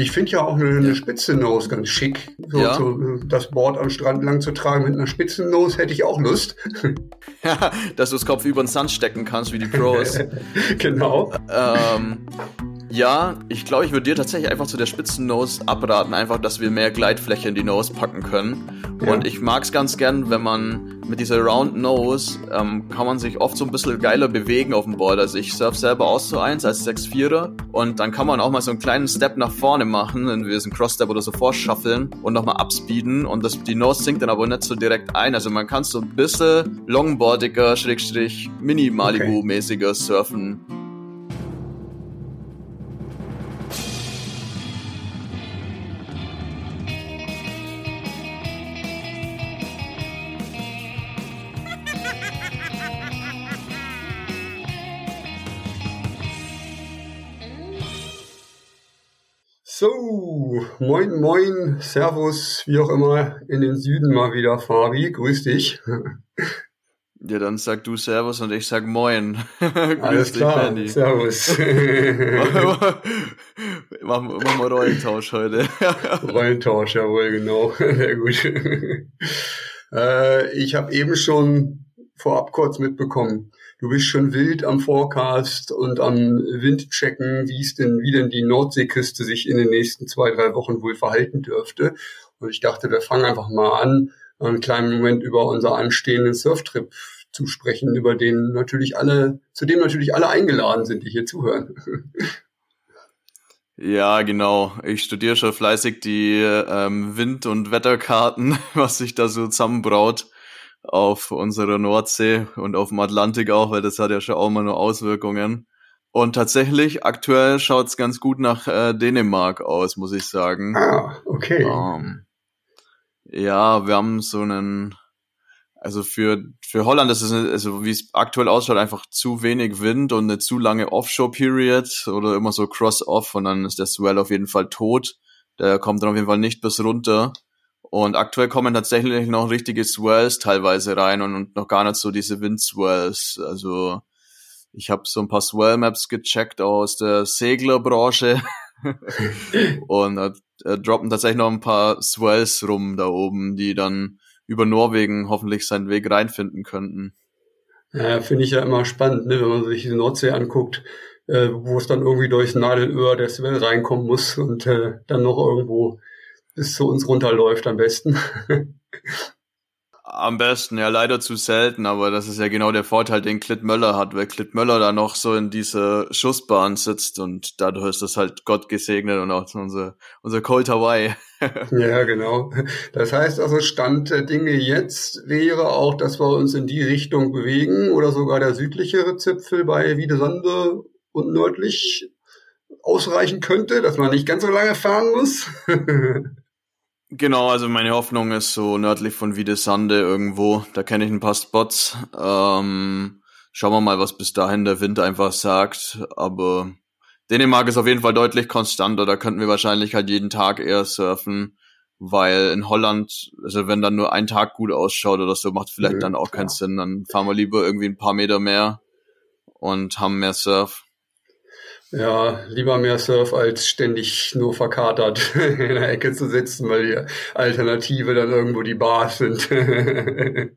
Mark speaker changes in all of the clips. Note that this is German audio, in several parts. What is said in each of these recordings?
Speaker 1: Ich finde ja auch eine, eine Spitze-Nose ganz schick. So,
Speaker 2: Ja.
Speaker 1: so das Board am Strand lang zu tragen mit einer Spitzen-Nose hätte ich auch Lust.
Speaker 2: Ja, dass du das Kopf über den Sand stecken kannst, wie die Pros.
Speaker 1: genau.
Speaker 2: ähm, ja, ich glaube, ich würde dir tatsächlich einfach zu der spitzen Nose abraten, einfach, dass wir mehr Gleitfläche in die Nose packen können.
Speaker 1: Ja.
Speaker 2: Und ich mag es ganz gern, wenn man mit dieser Round Nose ähm, kann man sich oft so ein bisschen geiler bewegen auf dem Board. Also ich surf selber aus zu eins als 6-4er und dann kann man auch mal so einen kleinen Step nach vorne machen, wenn wir so einen Cross-Step oder so vorschaffeln und nochmal upspeeden und das, die Nose sinkt dann aber nicht so direkt ein. Also man kann so ein bisschen longboardiger, Schrägstrich, Mini-Malibu-mäßiger surfen.
Speaker 1: So, moin, moin, Servus, wie auch immer, in den Süden mal wieder, Fabi. Grüß dich.
Speaker 2: Ja, dann sag du Servus und ich sag Moin.
Speaker 1: Alles klar,
Speaker 2: Benny.
Speaker 1: Servus.
Speaker 2: machen, machen wir Rollentausch heute.
Speaker 1: Rollentausch, jawohl, genau. Sehr gut. äh, ich habe eben schon vorab kurz mitbekommen, du bist schon wild am Forecast und am Windchecken, wie es denn, wie denn die Nordseeküste sich in den nächsten zwei, drei Wochen wohl verhalten dürfte. Und ich dachte, wir fangen einfach mal an, einen kleinen Moment über unser anstehenden Surftrip zu sprechen, über den natürlich alle, zu dem natürlich alle eingeladen sind, die hier zuhören.
Speaker 2: Ja, genau. Ich studiere schon fleißig die ähm, Wind- und Wetterkarten, was sich da so zusammenbraut auf unserer Nordsee und auf dem Atlantik auch, weil das hat ja schon auch mal nur Auswirkungen. Und tatsächlich, aktuell schaut's ganz gut nach äh, Dänemark aus, muss ich sagen.
Speaker 1: Ah, okay.
Speaker 2: Ähm, ja, wir haben so einen, also für, für Holland ist es, also wie es aktuell ausschaut, einfach zu wenig Wind und eine zu lange Offshore-Period oder immer so Cross-Off und dann ist der Swell auf jeden Fall tot. Der kommt dann auf jeden Fall nicht bis runter. Und aktuell kommen tatsächlich noch richtige Swells teilweise rein und, und noch gar nicht so diese Windswells. Also ich habe so ein paar Swell-Maps gecheckt aus der Seglerbranche und da äh, droppen tatsächlich noch ein paar Swells rum da oben, die dann über Norwegen hoffentlich seinen Weg reinfinden könnten.
Speaker 1: Ja, finde ich ja immer spannend, ne, wenn man sich die Nordsee anguckt, äh, wo es dann irgendwie durchs Nadelöhr der Swell reinkommen muss und äh, dann noch irgendwo bis zu uns runterläuft am besten.
Speaker 2: Am besten, ja leider zu selten, aber das ist ja genau der Vorteil, den Klit Möller hat, weil Klit Möller da noch so in dieser Schussbahn sitzt und dadurch ist das halt Gott gesegnet und auch unser, unser Cold Hawaii.
Speaker 1: ja, genau. Das heißt also, Stand der Dinge jetzt wäre auch, dass wir uns in die Richtung bewegen oder sogar der südlichere Zipfel bei Wiedesande und nördlich ausreichen könnte, dass man nicht ganz so lange fahren muss.
Speaker 2: Genau, also meine Hoffnung ist so nördlich von Wiedesande irgendwo. Da kenne ich ein paar Spots. Ähm, schauen wir mal, was bis dahin der Wind einfach sagt. Aber Dänemark ist auf jeden Fall deutlich konstanter. Da könnten wir wahrscheinlich halt jeden Tag eher surfen. Weil in Holland, also wenn dann nur ein Tag gut ausschaut oder so, macht vielleicht
Speaker 1: Nö,
Speaker 2: dann auch keinen
Speaker 1: klar.
Speaker 2: Sinn. Dann fahren wir lieber irgendwie ein paar Meter mehr und haben mehr Surf.
Speaker 1: Ja, lieber mehr Surf als ständig nur verkatert in der Ecke zu sitzen, weil die Alternative dann irgendwo die Bars sind.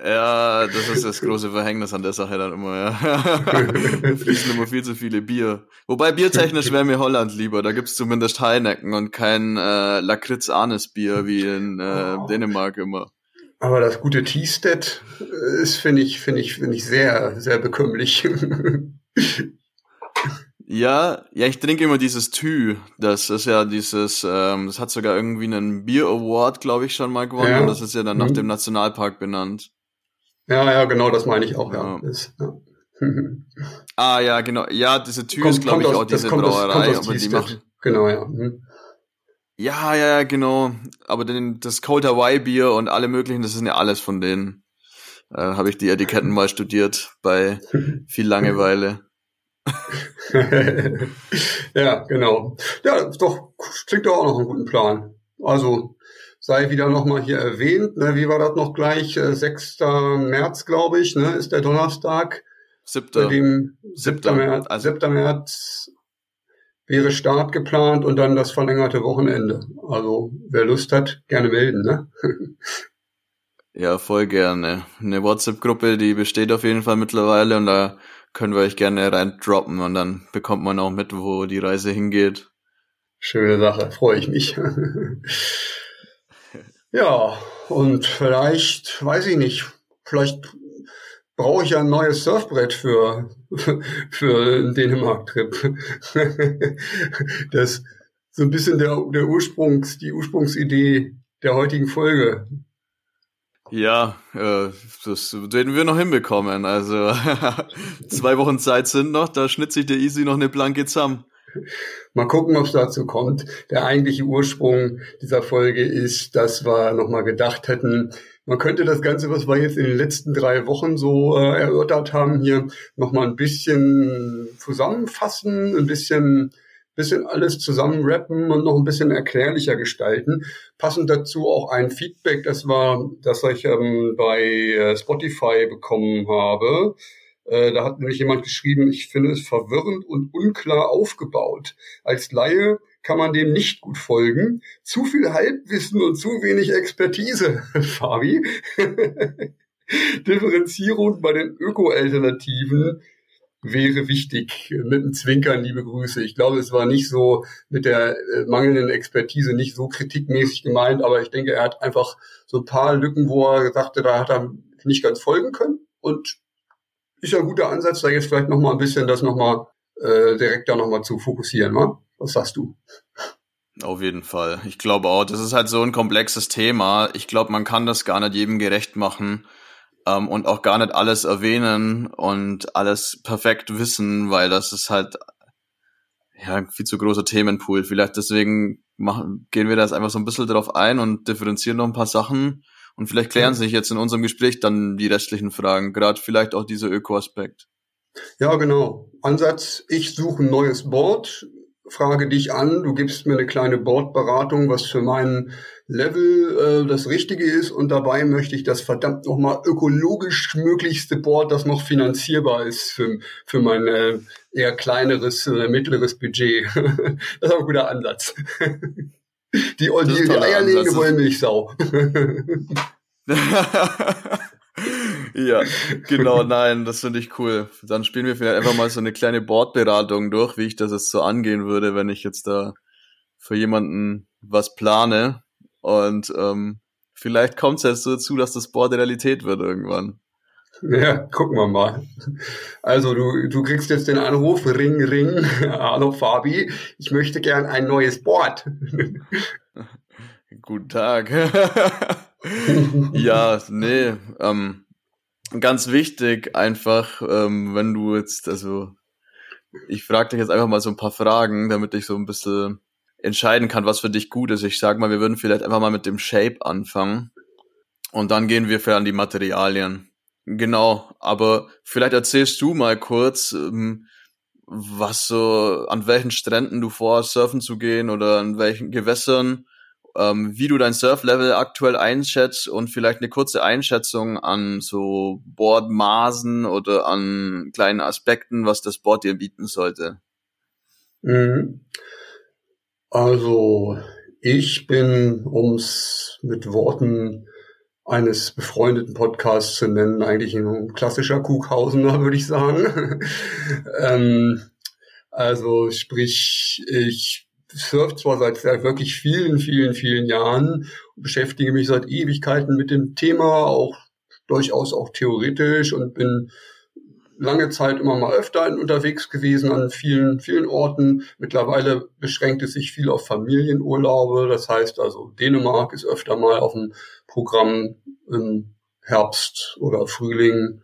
Speaker 2: Ja, das ist das große Verhängnis an der Sache dann immer, ja. Fließen immer viel zu viele Bier. Wobei biertechnisch wäre mir Holland lieber. Da gibt's zumindest Heineken und kein äh, Lakritz-Anis-Bier wie in äh,
Speaker 1: Oh.
Speaker 2: Dänemark immer.
Speaker 1: Aber das gute Teestead ist, finde ich, finde ich, finde ich sehr, sehr bekömmlich.
Speaker 2: Ja, ja, ich trinke immer dieses Thü. Das ist ja dieses, ähm, das hat sogar irgendwie einen Bier Award, glaube ich, schon mal gewonnen.
Speaker 1: Ja.
Speaker 2: Und das ist ja dann nach
Speaker 1: Mhm.
Speaker 2: dem Nationalpark benannt.
Speaker 1: ja, ja, genau, das meine ich auch, ja.
Speaker 2: Ja.
Speaker 1: Ist, ja.
Speaker 2: Ah, ja, genau. Ja, diese Thü
Speaker 1: Kommt-
Speaker 2: ist, glaube ich,
Speaker 1: aus-
Speaker 2: auch diese
Speaker 1: kommt aus-
Speaker 2: Brauerei.
Speaker 1: kommt aus
Speaker 2: die machen,
Speaker 1: Genau, ja. Mhm.
Speaker 2: Ja, ja, ja, genau. Aber den, das Cold Hawaii Bier und alle möglichen, das sind ja alles von denen. Äh, Habe ich die Etiketten mal studiert bei viel Langeweile.
Speaker 1: ja, genau. Ja, doch, klingt doch auch noch einen guten Plan. Also, sei wieder nochmal hier erwähnt, ne, wie war das noch gleich? Äh, 6. März, glaube ich, ne, ist der Donnerstag. Bei
Speaker 2: Siebter.
Speaker 1: dem 7.
Speaker 2: Siebter,
Speaker 1: März,
Speaker 2: also-
Speaker 1: 7. März wäre Start geplant und dann das verlängerte Wochenende. Also wer Lust hat, gerne melden. Ne?
Speaker 2: Ja, voll gerne. Eine WhatsApp-Gruppe, die besteht auf jeden Fall mittlerweile und da können wir euch gerne rein droppen und dann bekommt man auch mit, wo die Reise hingeht.
Speaker 1: Schöne Sache, freue ich mich. ja, und vielleicht, weiß ich nicht, vielleicht brauche ich ja ein neues Surfbrett für, für den Dänemark-Trip. das so ein bisschen der, der Ursprungs, die Ursprungsidee der heutigen Folge.
Speaker 2: Ja, äh, das werden wir noch hinbekommen. Also zwei Wochen Zeit sind noch, da schnitze ich der Easy noch eine Planke zusammen.
Speaker 1: Mal gucken, ob es dazu kommt. Der eigentliche Ursprung dieser Folge ist, dass wir nochmal gedacht hätten, man könnte das Ganze, was wir jetzt in den letzten drei Wochen so äh, erörtert haben, hier nochmal ein bisschen zusammenfassen, ein bisschen bisschen alles zusammenrappen und noch ein bisschen erklärlicher gestalten. Passend dazu auch ein Feedback, das war, das ich ähm, bei äh, Spotify bekommen habe. Äh, da hat nämlich jemand geschrieben, ich finde es verwirrend und unklar aufgebaut. Als Laie kann man dem nicht gut folgen. Zu viel Halbwissen und zu wenig Expertise, Fabi. Differenzierung bei den Öko-Alternativen wäre wichtig. Mit einem Zwinkern, liebe Grüße. Ich glaube, es war nicht so mit der äh, mangelnden Expertise nicht so kritikmäßig gemeint, aber ich denke, er hat einfach so ein paar Lücken, wo er sagte, da hat er nicht ganz folgen können. Und ist ja ein guter Ansatz, da jetzt vielleicht nochmal ein bisschen das nochmal äh, direkt da nochmal zu fokussieren. wa? Was sagst du?
Speaker 2: Auf jeden Fall. Ich glaube auch, das ist halt so ein komplexes Thema. Ich glaube, man kann das gar nicht jedem gerecht machen ähm, und auch gar nicht alles erwähnen und alles perfekt wissen, weil das ist halt ja ein viel zu großer Themenpool. Vielleicht deswegen machen, gehen wir da jetzt einfach so ein bisschen drauf ein und differenzieren noch ein paar Sachen und vielleicht klären sich jetzt in unserem Gespräch dann die restlichen Fragen, gerade vielleicht auch dieser Öko-Aspekt.
Speaker 1: Ja, genau. Ansatz, ich suche ein neues Board, frage dich an, du gibst mir eine kleine Bordberatung, was für meinen Level äh, das Richtige ist und dabei möchte ich das verdammt nochmal ökologisch möglichste Board, das noch finanzierbar ist für, für mein äh, eher kleineres, äh, mittleres Budget. das ist auch ein guter Ansatz. die, die, die eierlegende Wollmilchsau.
Speaker 2: ja, genau, nein, das finde ich cool. Dann spielen wir vielleicht einfach mal so eine kleine Bordberatung durch, wie ich das jetzt so angehen würde, wenn ich jetzt da für jemanden was plane. Und ähm, vielleicht kommt es jetzt so dazu, dass das Board Realität wird irgendwann.
Speaker 1: Ja, gucken wir mal. Also du, du kriegst jetzt den Anruf, Ring, Ring, hallo Fabi, ich möchte gern ein neues Board.
Speaker 2: Guten Tag. ja, nee, ähm, ganz wichtig einfach, ähm, wenn du jetzt, also ich frage dich jetzt einfach mal so ein paar Fragen, damit ich so ein bisschen entscheiden kann, was für dich gut ist. Ich sag mal, wir würden vielleicht einfach mal mit dem Shape anfangen und dann gehen wir für an die Materialien. Genau, aber vielleicht erzählst du mal kurz, ähm, was so, an welchen Stränden du vorhast, surfen zu gehen oder an welchen Gewässern ähm, wie du dein Surf-Level aktuell einschätzt und vielleicht eine kurze Einschätzung an so Boardmaßen oder an kleinen Aspekten, was das Board dir bieten sollte.
Speaker 1: Mhm. Also ich bin, ums mit Worten eines befreundeten Podcasts zu nennen, eigentlich ein klassischer Kughausener, würde ich sagen. ähm, also sprich, ich surfe zwar seit, seit wirklich vielen, vielen, vielen Jahren, beschäftige mich seit Ewigkeiten mit dem Thema, auch durchaus auch theoretisch und bin lange Zeit immer mal öfter unterwegs gewesen an vielen, vielen Orten. Mittlerweile beschränkt es sich viel auf Familienurlaube. Das heißt also, Dänemark ist öfter mal auf dem Programm im Herbst oder Frühling.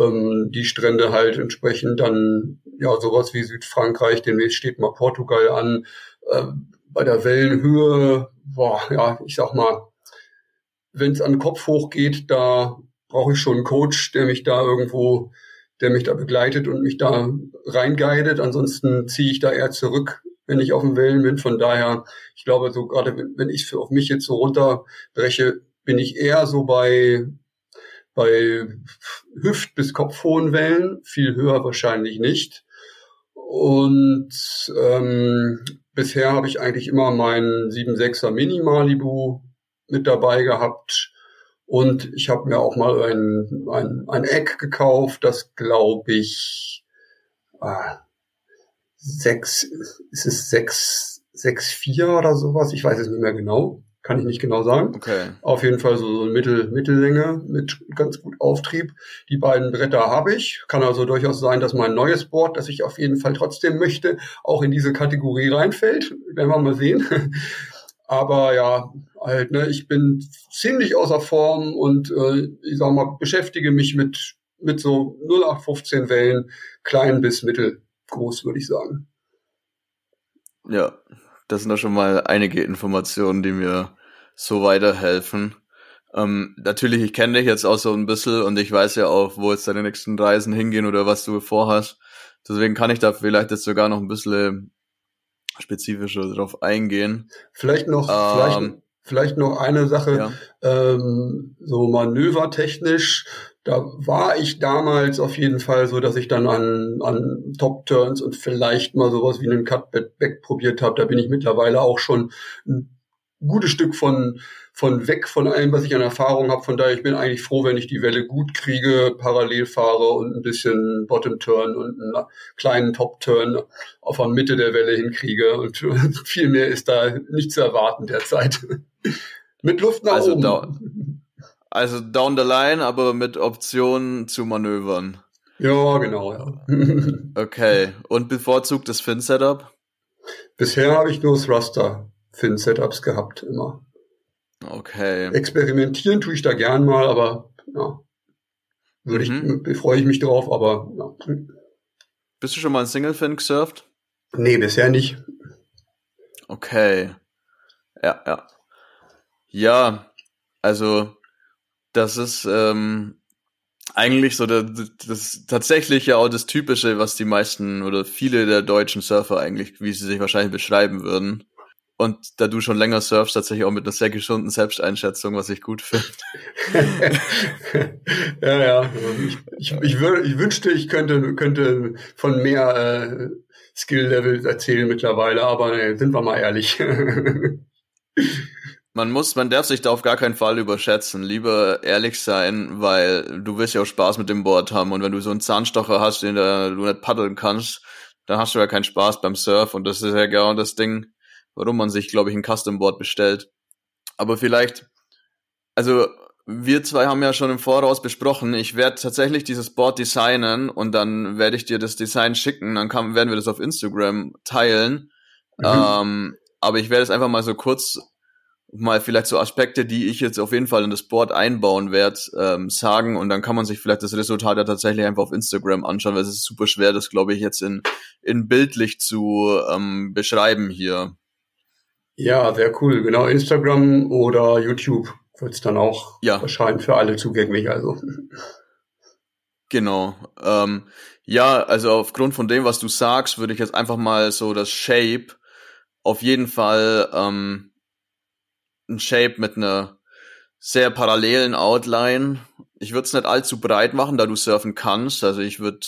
Speaker 1: Ähm, die Strände halt entsprechend dann, ja, sowas wie Südfrankreich, demnächst steht mal Portugal an. Äh, bei der Wellenhöhe, boah, ja, ich sag mal, wenn es an den Kopf hochgeht, da brauche ich schon einen Coach, der mich da irgendwo, der mich da begleitet und mich da reinguidet. Ansonsten ziehe ich da eher zurück, wenn ich auf den Wellen bin. Von daher, ich glaube, so gerade wenn ich auf mich jetzt so runterbreche, bin ich eher so bei bei Hüft- bis Kopfhohen Wellen, viel höher wahrscheinlich nicht. Und ähm, bisher habe ich eigentlich immer meinen 7.6er Mini Malibu mit dabei gehabt. Und ich habe mir auch mal ein, ein, ein Eck gekauft, das glaube ich ah, sechs, ist es sechs, sechs, vier oder sowas? Ich weiß es nicht mehr genau. Kann ich nicht genau sagen.
Speaker 2: Okay.
Speaker 1: Auf jeden Fall so, so eine Mittel, Mittellänge mit ganz gut Auftrieb. Die beiden Bretter habe ich. Kann also durchaus sein, dass mein neues Board, das ich auf jeden Fall trotzdem möchte, auch in diese Kategorie reinfällt. Werden wir mal sehen. Aber ja, halt, ne, ich bin ziemlich außer Form und äh, ich sag mal, beschäftige mich mit, mit so 0815 Wellen, klein bis mittelgroß, würde ich sagen.
Speaker 2: Ja, das sind doch schon mal einige Informationen, die mir so weiterhelfen. Ähm, natürlich, ich kenne dich jetzt auch so ein bisschen und ich weiß ja auch, wo jetzt deine nächsten Reisen hingehen oder was du vorhast. Deswegen kann ich da vielleicht jetzt sogar noch ein bisschen spezifischer drauf eingehen.
Speaker 1: Vielleicht noch, ähm, vielleicht, vielleicht noch eine Sache, ja. ähm, so manövertechnisch. Da war ich damals auf jeden Fall so, dass ich dann an, an Top-Turns und vielleicht mal sowas wie einen Cutback probiert habe. Da bin ich mittlerweile auch schon ein gutes Stück von, von weg von allem, was ich an Erfahrung habe. Von daher, ich bin eigentlich froh, wenn ich die Welle gut kriege, parallel fahre und ein bisschen Bottom-Turn und einen kleinen Top-Turn auf der Mitte der Welle hinkriege. Und viel mehr ist da nicht zu erwarten derzeit. Mit Luft nach
Speaker 2: also
Speaker 1: oben.
Speaker 2: Down, also down the line, aber mit Optionen zu manövern.
Speaker 1: Ja, genau, ja.
Speaker 2: okay. Und bevorzugtes Fin-Setup?
Speaker 1: Bisher habe ich nur Thruster Fin-Setups gehabt, immer.
Speaker 2: Okay.
Speaker 1: Experimentieren tue ich da gern mal, aber ja, würde mhm. ich, freue ich mich drauf, aber ja.
Speaker 2: Bist du schon mal ein Single-Fin gesurft?
Speaker 1: Nee, bisher nicht.
Speaker 2: Okay. Ja, ja. Ja, also das ist ähm, eigentlich so das, das tatsächlich ja auch das Typische, was die meisten oder viele der deutschen Surfer eigentlich, wie sie sich wahrscheinlich beschreiben würden. Und da du schon länger surfst, tatsächlich auch mit einer sehr gesunden Selbsteinschätzung, was ich gut finde.
Speaker 1: ja, ja. Ich, ich, wür, ich, wünschte, ich könnte, könnte von mehr äh, Skill-Level erzählen mittlerweile, aber nee, sind wir mal ehrlich.
Speaker 2: man muss, man darf sich da auf gar keinen Fall überschätzen. Lieber ehrlich sein, weil du willst ja auch Spaß mit dem Board haben. Und wenn du so einen Zahnstocher hast, den du nicht paddeln kannst, dann hast du ja keinen Spaß beim Surf. Und das ist ja genau das Ding warum man sich, glaube ich, ein Custom Board bestellt. Aber vielleicht, also wir zwei haben ja schon im Voraus besprochen, ich werde tatsächlich dieses Board designen und dann werde ich dir das Design schicken, dann kann, werden wir das auf Instagram teilen. Mhm. Ähm, aber ich werde es einfach mal so kurz mal vielleicht so Aspekte, die ich jetzt auf jeden Fall in das Board einbauen werde, ähm, sagen und dann kann man sich vielleicht das Resultat ja tatsächlich einfach auf Instagram anschauen, weil es ist super schwer, das glaube ich jetzt in, in bildlich zu ähm, beschreiben hier.
Speaker 1: Ja, sehr cool. Genau, Instagram oder YouTube wird es dann auch ja. erscheinen für alle zugänglich. Also.
Speaker 2: Genau. Ähm, ja, also aufgrund von dem, was du sagst, würde ich jetzt einfach mal so das Shape auf jeden Fall ähm, ein Shape mit einer sehr parallelen Outline. Ich würde es nicht allzu breit machen, da du surfen kannst. Also ich würde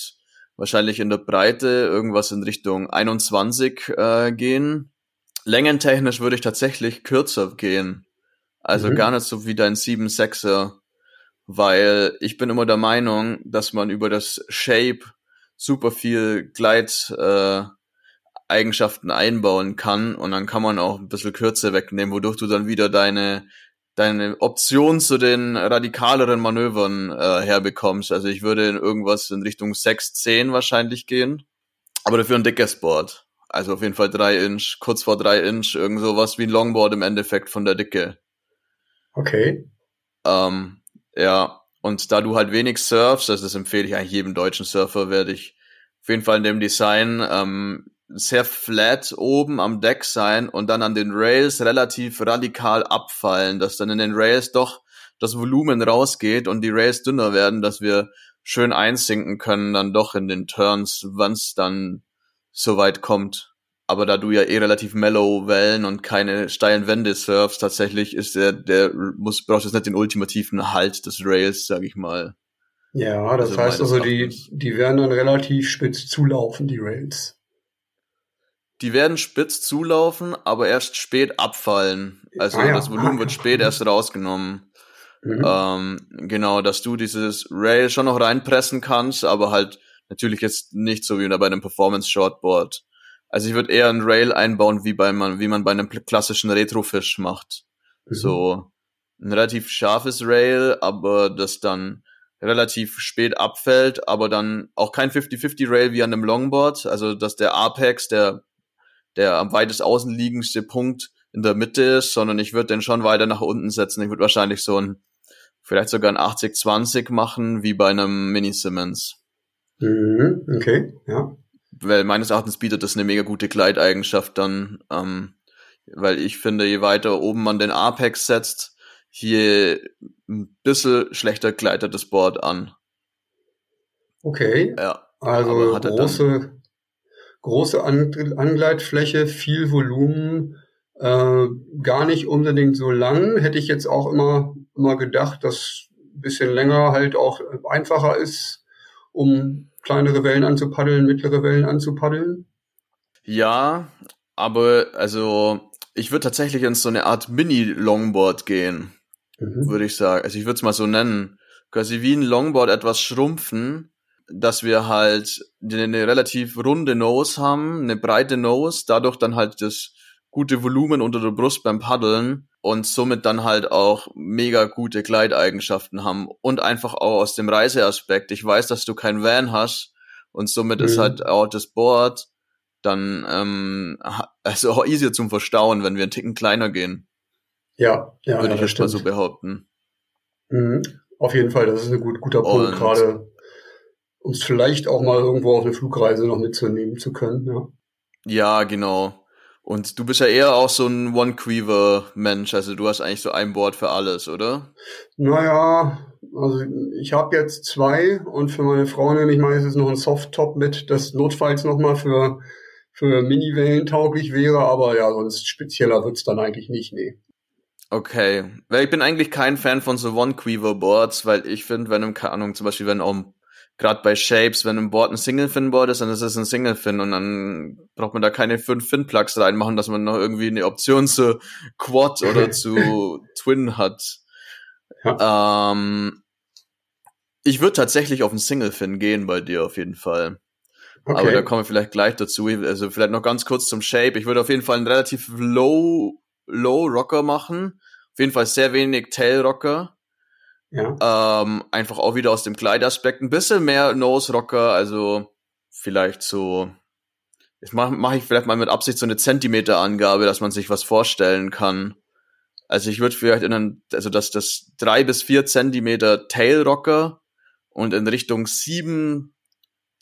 Speaker 2: wahrscheinlich in der Breite irgendwas in Richtung 21 äh, gehen Längentechnisch würde ich tatsächlich kürzer gehen. Also mhm. gar nicht so wie dein 7-6er. Weil ich bin immer der Meinung, dass man über das Shape super viel Gleit äh, Eigenschaften einbauen kann und dann kann man auch ein bisschen Kürze wegnehmen, wodurch du dann wieder deine deine Option zu den radikaleren Manövern äh, herbekommst. Also ich würde in irgendwas in Richtung 6, 10 wahrscheinlich gehen, aber dafür ein dickes Board. Also auf jeden Fall drei Inch, kurz vor drei Inch, irgend sowas wie ein Longboard im Endeffekt von der Dicke.
Speaker 1: Okay.
Speaker 2: Ähm, ja, und da du halt wenig surfst, also das empfehle ich eigentlich jedem deutschen Surfer, werde ich auf jeden Fall in dem Design ähm, sehr flat oben am Deck sein und dann an den Rails relativ radikal abfallen, dass dann in den Rails doch das Volumen rausgeht und die Rails dünner werden, dass wir schön einsinken können dann doch in den Turns, wann es dann so weit kommt. Aber da du ja eh relativ mellow Wellen und keine steilen Wände surfst, tatsächlich ist der, der muss, brauchst jetzt nicht den ultimativen Halt des Rails, sag ich mal.
Speaker 1: Ja, das also heißt also, die, die werden dann relativ spitz zulaufen, die Rails.
Speaker 2: die werden spitz zulaufen, aber erst spät abfallen. Also ah, ja. das Volumen wird spät erst rausgenommen. Mhm. Ähm, genau, dass du dieses Rail schon noch reinpressen kannst, aber halt natürlich jetzt nicht so wie bei einem Performance Shortboard. Also ich würde eher ein Rail einbauen, wie bei man, wie man bei einem klassischen Retrofish macht. Mhm. So ein relativ scharfes Rail, aber das dann relativ spät abfällt, aber dann auch kein 50-50 Rail wie an einem Longboard, also dass der Apex, der der am weitest außen liegendste Punkt in der Mitte ist, sondern ich würde den schon weiter nach unten setzen. Ich würde wahrscheinlich so ein vielleicht sogar ein 80-20 machen, wie bei einem Mini Simmons.
Speaker 1: Mhm, okay, ja.
Speaker 2: Weil meines Erachtens bietet das eine mega gute Gleiteigenschaft dann, ähm, weil ich finde, je weiter oben man den Apex setzt, je ein bisschen schlechter gleitet das Board an.
Speaker 1: Okay. Ja. Also große, große Angleitfläche, viel Volumen, äh, gar nicht unbedingt so lang. Hätte ich jetzt auch immer, immer gedacht, dass ein bisschen länger halt auch einfacher ist, um kleinere Wellen anzupaddeln, mittlere Wellen anzupaddeln.
Speaker 2: Ja, aber also ich würde tatsächlich in so eine Art Mini-Longboard gehen, mhm. würde ich sagen. Also ich würde es mal so nennen. Quasi wie ein Longboard etwas schrumpfen, dass wir halt eine relativ runde Nose haben, eine breite Nose, dadurch dann halt das gute Volumen unter der Brust beim Paddeln und somit dann halt auch mega gute Gleiteigenschaften haben und einfach auch aus dem Reiseaspekt. Ich weiß, dass du kein Van hast und somit mhm. ist halt auch das Board dann ähm, also auch easier zum Verstauen, wenn wir einen Ticken kleiner gehen.
Speaker 1: Ja, ja,
Speaker 2: würde
Speaker 1: ja,
Speaker 2: ich jetzt mal so behaupten.
Speaker 1: Mhm. Auf jeden Fall, das ist ein gut, guter Punkt, gerade uns vielleicht auch mal irgendwo auf eine Flugreise noch mitzunehmen zu können. Ja,
Speaker 2: ja genau. Und du bist ja eher auch so ein One-Queever-Mensch, also du hast eigentlich so ein Board für alles, oder?
Speaker 1: Naja, also ich habe jetzt zwei und für meine Frau nehme ich meistens noch ein Soft-Top mit, das notfalls nochmal für, für Mini-Wellen tauglich wäre, aber ja, sonst spezieller wird's dann eigentlich nicht, nee.
Speaker 2: Okay, weil ich bin eigentlich kein Fan von so One-Queever-Boards, weil ich finde, wenn, keine Ahnung, zum Beispiel wenn auch gerade bei Shapes, wenn ein Board ein Single-Fin-Board ist, dann ist es ein Single-Fin und dann braucht man da keine fünf Fin-Plugs reinmachen, dass man noch irgendwie eine Option zu Quad oder zu Twin hat. Ja. Ähm, ich würde tatsächlich auf ein Single-Fin gehen bei dir auf jeden Fall. Okay. Aber da kommen wir vielleicht gleich dazu. Also vielleicht noch ganz kurz zum Shape. Ich würde auf jeden Fall einen relativ low, low Rocker machen. Auf jeden Fall sehr wenig Tail Rocker. Ja. Ähm, einfach auch wieder aus dem Kleidaspekt ein bisschen mehr Nose Rocker, also vielleicht so. Jetzt mache mach ich vielleicht mal mit Absicht so eine Zentimeterangabe, dass man sich was vorstellen kann. Also ich würde vielleicht in einen, also dass das drei bis vier Zentimeter Tail Rocker und in Richtung sieben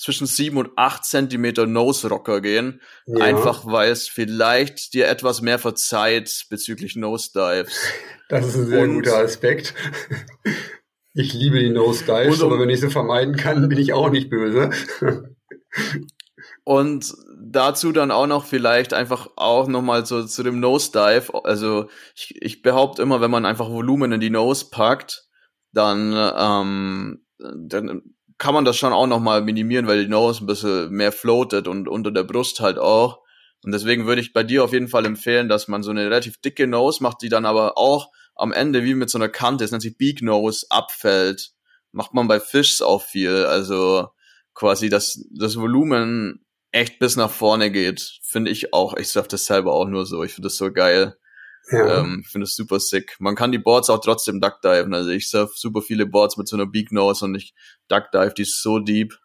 Speaker 2: zwischen sieben und acht Zentimeter Nose Rocker gehen. Ja. Einfach weil es vielleicht dir etwas mehr verzeiht bezüglich Nose Dives.
Speaker 1: Das ist ein sehr und, guter Aspekt. Ich liebe die Nose Dives, aber wenn ich sie vermeiden kann, bin ich auch nicht böse.
Speaker 2: Und dazu dann auch noch vielleicht einfach auch nochmal so zu dem Nose Dive. Also ich, ich behaupte immer, wenn man einfach Volumen in die Nose packt, dann, ähm, dann kann man das schon auch nochmal minimieren, weil die Nose ein bisschen mehr floatet und unter der Brust halt auch. Und deswegen würde ich bei dir auf jeden Fall empfehlen, dass man so eine relativ dicke Nose macht, die dann aber auch am Ende wie mit so einer Kante, das nennt sich Beak Nose, abfällt. Macht man bei Fischs auch viel. Also quasi, dass das Volumen echt bis nach vorne geht, finde ich auch. Ich sag das selber auch nur so. Ich finde das so geil. Ja. Ähm, finde es super sick. Man kann die Boards auch trotzdem duckdiven. Also ich surf super viele Boards mit so einer Beak Nose und ich duckdive die so deep.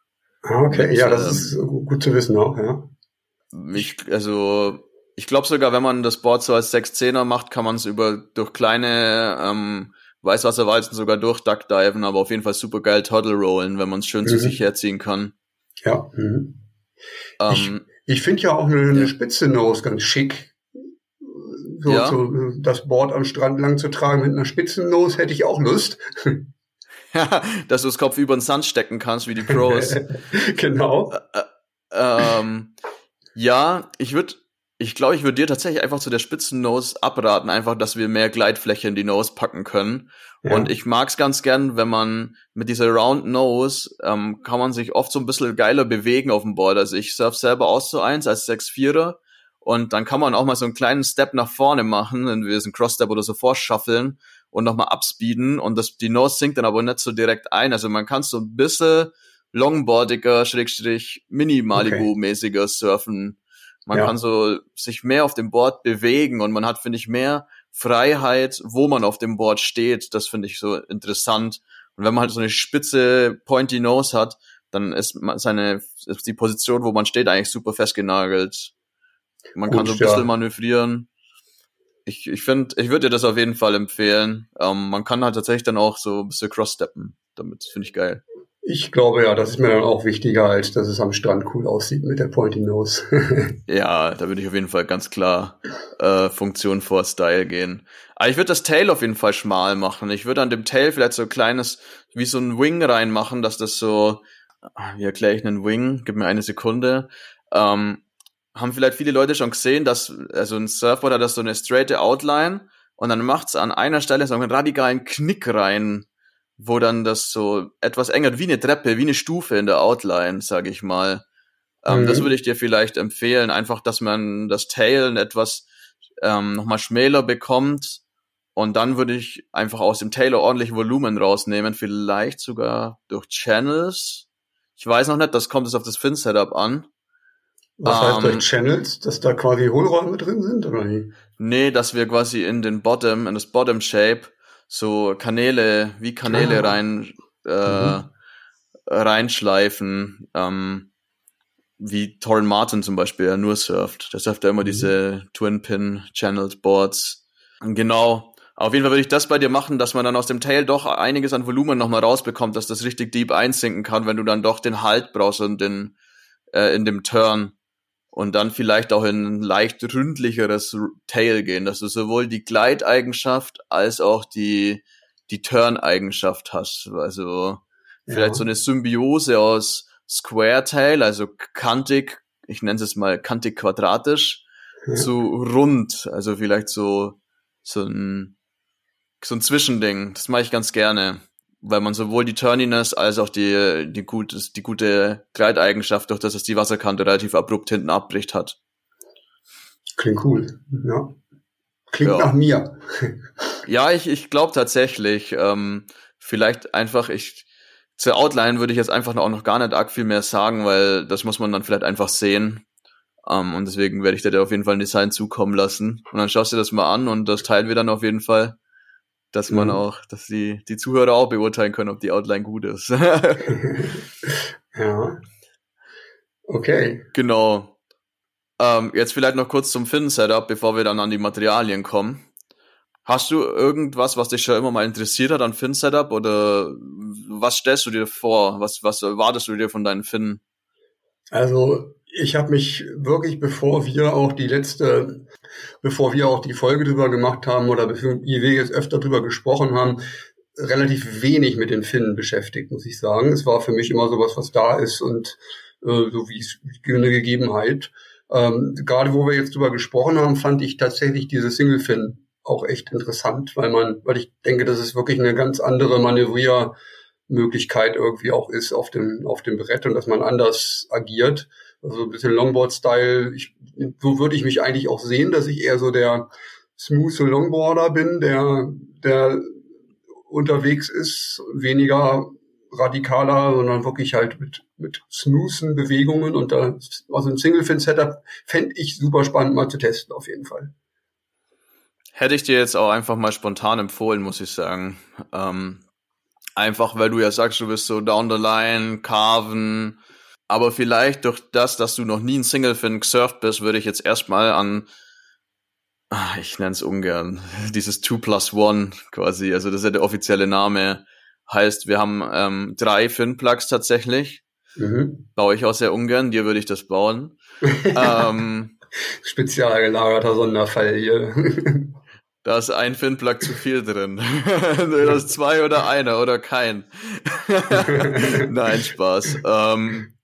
Speaker 1: Ah, okay, mit, ja, das ähm, ist gut zu wissen auch, ja.
Speaker 2: Ich, also, ich glaube sogar, wenn man das Board so als 610er macht, kann man es über durch kleine ähm, Weißwasserwalzen sogar durch duckdiven, aber auf jeden Fall super geil Toddle rollen, wenn man es schön mhm. zu sich herziehen kann.
Speaker 1: Ja. Mhm. Ähm, ich ich finde ja auch eine, eine ja. spitze Nose ganz schick so, ja. so das Board am Strand lang zu tragen mit einer Spitzennose hätte ich auch Lust.
Speaker 2: Ja, dass du das Kopf über den Sand stecken kannst, wie die Pros.
Speaker 1: genau.
Speaker 2: Äh, äh, ähm, ja, ich würde, ich glaube, ich würde dir tatsächlich einfach zu der Spitzennose abraten, einfach, dass wir mehr Gleitfläche in die Nose packen können. Ja. Und ich mag's ganz gern, wenn man mit dieser Round Nose ähm, kann man sich oft so ein bisschen geiler bewegen auf dem Board. Also ich surf selber aus so eins als 6-4er Und dann kann man auch mal so einen kleinen Step nach vorne machen, wenn wir so einen Cross-Step oder so vorschaffeln und nochmal upspeeden und das, die Nose sinkt dann aber nicht so direkt ein. Also man kann so ein bisschen longboardiger, schrägstrich Mini-Malibu-mäßiger okay. surfen. Man ja. kann so sich mehr auf dem Board bewegen und man hat, finde ich, mehr Freiheit, wo man auf dem Board steht. Das finde ich so interessant. Und wenn man halt so eine spitze Pointy Nose hat, dann ist seine ist die Position, wo man steht, eigentlich super festgenagelt. Man Gut, kann so ein bisschen ja. manövrieren. Ich, ich finde, ich würde dir das auf jeden Fall empfehlen. Ähm, man kann halt tatsächlich dann auch so ein bisschen crosssteppen. Damit finde ich geil.
Speaker 1: Ich glaube ja, das ist mir dann auch wichtiger, als dass es am Strand cool aussieht mit der Pointy Nose.
Speaker 2: ja, da würde ich auf jeden Fall ganz klar äh, Funktion vor Style gehen. Aber ich würde das Tail auf jeden Fall schmal machen. Ich würde an dem Tail vielleicht so ein kleines, wie so ein Wing reinmachen, dass das so, wie erkläre ich einen Wing? Gib mir eine Sekunde. Ähm, haben vielleicht viele Leute schon gesehen, dass also ein Surfboard hat das so eine straighte Outline und dann macht's an einer Stelle so einen radikalen Knick rein wo dann das so etwas enger, wie eine Treppe, wie eine Stufe in der Outline, sage ich mal. Ähm, mhm. Das würde ich dir vielleicht empfehlen, einfach, dass man das Tail etwas ähm, nochmal schmäler bekommt. Und dann würde ich einfach aus dem Tailor ordentlich Volumen rausnehmen, vielleicht sogar durch Channels. Ich weiß noch nicht, das kommt es auf das Fin-Setup an.
Speaker 1: Was heißt durch ähm, Channels? Dass da quasi Hohlräume drin sind, oder
Speaker 2: wie? Nee, dass wir quasi in den Bottom, in das Bottom Shape so Kanäle, wie Kanäle ah. rein, äh, mhm. reinschleifen, ähm, wie Torren Martin zum Beispiel, der nur surft. Der surft ja immer mhm. diese Twin-Pin-Channeled Boards. Genau. Auf jeden Fall würde ich das bei dir machen, dass man dann aus dem Tail doch einiges an Volumen nochmal rausbekommt, dass das richtig deep einsinken kann, wenn du dann doch den Halt brauchst und den äh, in dem Turn und dann vielleicht auch in ein leicht ründlicheres Tail gehen, dass du sowohl die Gleiteigenschaft als auch die, die Turn-Eigenschaft hast. Also vielleicht ja. so eine Symbiose aus Square Tail, also kantig, ich nenne es mal kantig quadratisch, ja. zu rund, also vielleicht so, so ein, so ein Zwischending. Das mache ich ganz gerne weil man sowohl die Turniness als auch die, die, gute, die gute Gleiteigenschaft, durch das es die Wasserkante relativ abrupt hinten abbricht hat.
Speaker 1: Klingt cool, ja. Klingt ja. nach mir.
Speaker 2: ja, ich, ich glaube tatsächlich, ähm, vielleicht einfach, ich, zur Outline würde ich jetzt einfach auch noch gar nicht arg viel mehr sagen, weil das muss man dann vielleicht einfach sehen. Um, ähm, und deswegen werde ich dir auf jeden Fall ein Design zukommen lassen. Und dann schaust du dir das mal an und das teilen wir dann auf jeden Fall dass man mhm. auch, dass die, die Zuhörer auch beurteilen können, ob die Outline gut ist.
Speaker 1: ja. Okay.
Speaker 2: Genau. Ähm, jetzt vielleicht noch kurz zum Fin-Setup, bevor wir dann an die Materialien kommen. Hast du irgendwas, was dich schon immer mal interessiert hat an Fin-Setup oder was stellst du dir vor? Was, was erwartest du dir von deinen Finnen?
Speaker 1: Also ich habe mich wirklich, bevor wir auch die letzte, bevor wir auch die Folge drüber gemacht haben oder bevor wir jetzt öfter drüber gesprochen haben, relativ wenig mit den Finnen beschäftigt, muss ich sagen. Es war für mich immer sowas, was da ist und äh, so wie es eine Gegebenheit. Ähm, gerade wo wir jetzt drüber gesprochen haben, fand ich tatsächlich diese Single Fin auch echt interessant, weil man, weil ich denke, dass es wirklich eine ganz andere Manövriermöglichkeit irgendwie auch ist auf dem auf dem Brett und dass man anders agiert. Also ein bisschen Longboard-Style. so würde ich mich eigentlich auch sehen, dass ich eher so der smooth Longboarder bin, der, der unterwegs ist, weniger radikaler, sondern wirklich halt mit, mit smoothen Bewegungen und da, also ein Single-Fin-Setup fände ich super spannend mal zu testen, auf jeden Fall.
Speaker 2: Hätte ich dir jetzt auch einfach mal spontan empfohlen, muss ich sagen. Ähm, einfach, weil du ja sagst, du bist so down the line, carven, aber vielleicht durch das, dass du noch nie ein Single-Fin gesurft bist, würde ich jetzt erstmal an, ah, ich nenne es ungern, dieses 2 plus 1 quasi, also das ist ja der offizielle Name, heißt, wir haben ähm, drei Fin-Plugs tatsächlich. Mhm. Baue ich auch sehr ungern, dir würde ich das bauen. ähm,
Speaker 1: Spezial gelagerter Sonderfall hier.
Speaker 2: Da ist ein Fin-Plug zu viel drin. das ist zwei oder einer oder kein. Nein, Spaß. Ähm,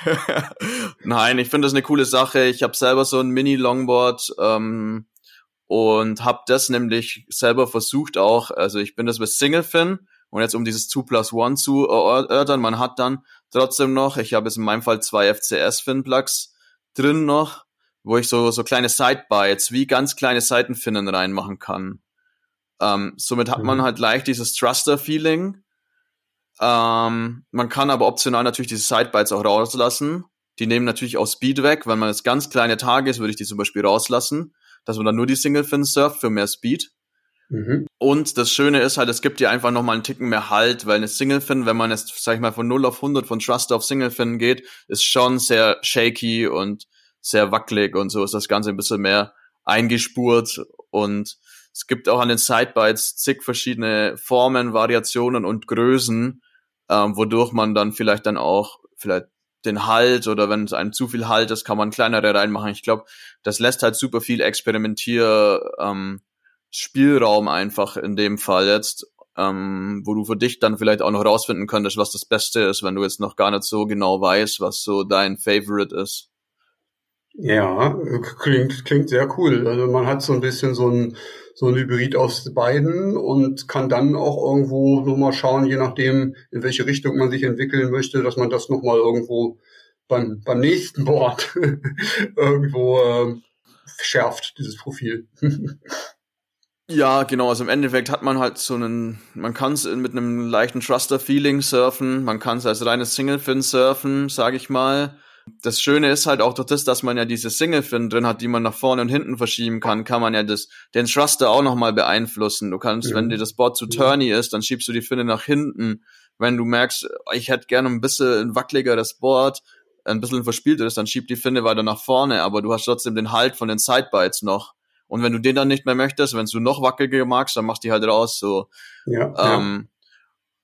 Speaker 2: Nein, ich finde das eine coole Sache. Ich habe selber so ein Mini-Longboard ähm, und habe das nämlich selber versucht auch. Also ich bin das mit Single Fin und jetzt um dieses 2 plus 1 zu erörtern, man hat dann trotzdem noch, ich habe jetzt in meinem Fall zwei FCS Fin Plugs drin noch wo ich so, so kleine Sidebites, wie ganz kleine Seitenfinnen reinmachen kann. Ähm, somit hat mhm. man halt leicht dieses Thruster-Feeling. Ähm, man kann aber optional natürlich diese Sidebites auch rauslassen. Die nehmen natürlich auch Speed weg. Wenn man jetzt ganz kleine Tage ist, würde ich die zum Beispiel rauslassen, dass man dann nur die Single Fin surft für mehr Speed. Mhm. Und das Schöne ist halt, es gibt dir einfach nochmal einen Ticken mehr Halt, weil eine Single Fin, wenn man jetzt, sag ich mal, von 0 auf 100 von Trust auf Single Fin geht, ist schon sehr shaky und sehr wackelig und so ist das Ganze ein bisschen mehr eingespurt und es gibt auch an den Sidebites zig verschiedene Formen, Variationen und Größen, ähm, wodurch man dann vielleicht dann auch vielleicht den Halt oder wenn es einem zu viel Halt ist, kann man kleinere reinmachen. Ich glaube, das lässt halt super viel Experimentier ähm, Spielraum einfach in dem Fall jetzt, ähm, wo du für dich dann vielleicht auch noch rausfinden könntest, was das Beste ist, wenn du jetzt noch gar nicht so genau weißt, was so dein Favorite ist.
Speaker 1: Ja, klingt, klingt sehr cool. Also man hat so ein bisschen so ein, so ein Hybrid aus beiden und kann dann auch irgendwo nochmal schauen, je nachdem, in welche Richtung man sich entwickeln möchte, dass man das nochmal irgendwo beim, beim nächsten Board irgendwo äh, schärft, dieses Profil.
Speaker 2: Ja, genau. Also im Endeffekt hat man halt so einen, man kann es mit einem leichten Thruster-Feeling surfen, man kann es als reines Single-Fin surfen, sage ich mal. Das Schöne ist halt auch durch das, dass man ja diese Single-Fin drin hat, die man nach vorne und hinten verschieben kann, kann man ja das, den Thruster auch nochmal beeinflussen. Du kannst, ja. wenn dir das Board zu turny ist, dann schiebst du die Finne nach hinten. Wenn du merkst, ich hätte gerne ein bisschen ein wackeligeres Board, ein bisschen verspielteres, dann schieb die Finne weiter nach vorne, aber du hast trotzdem den Halt von den Sidebites noch. Und wenn du den dann nicht mehr möchtest, wenn du noch wackeliger magst, dann mach die halt raus, so. Ja, ähm, ja.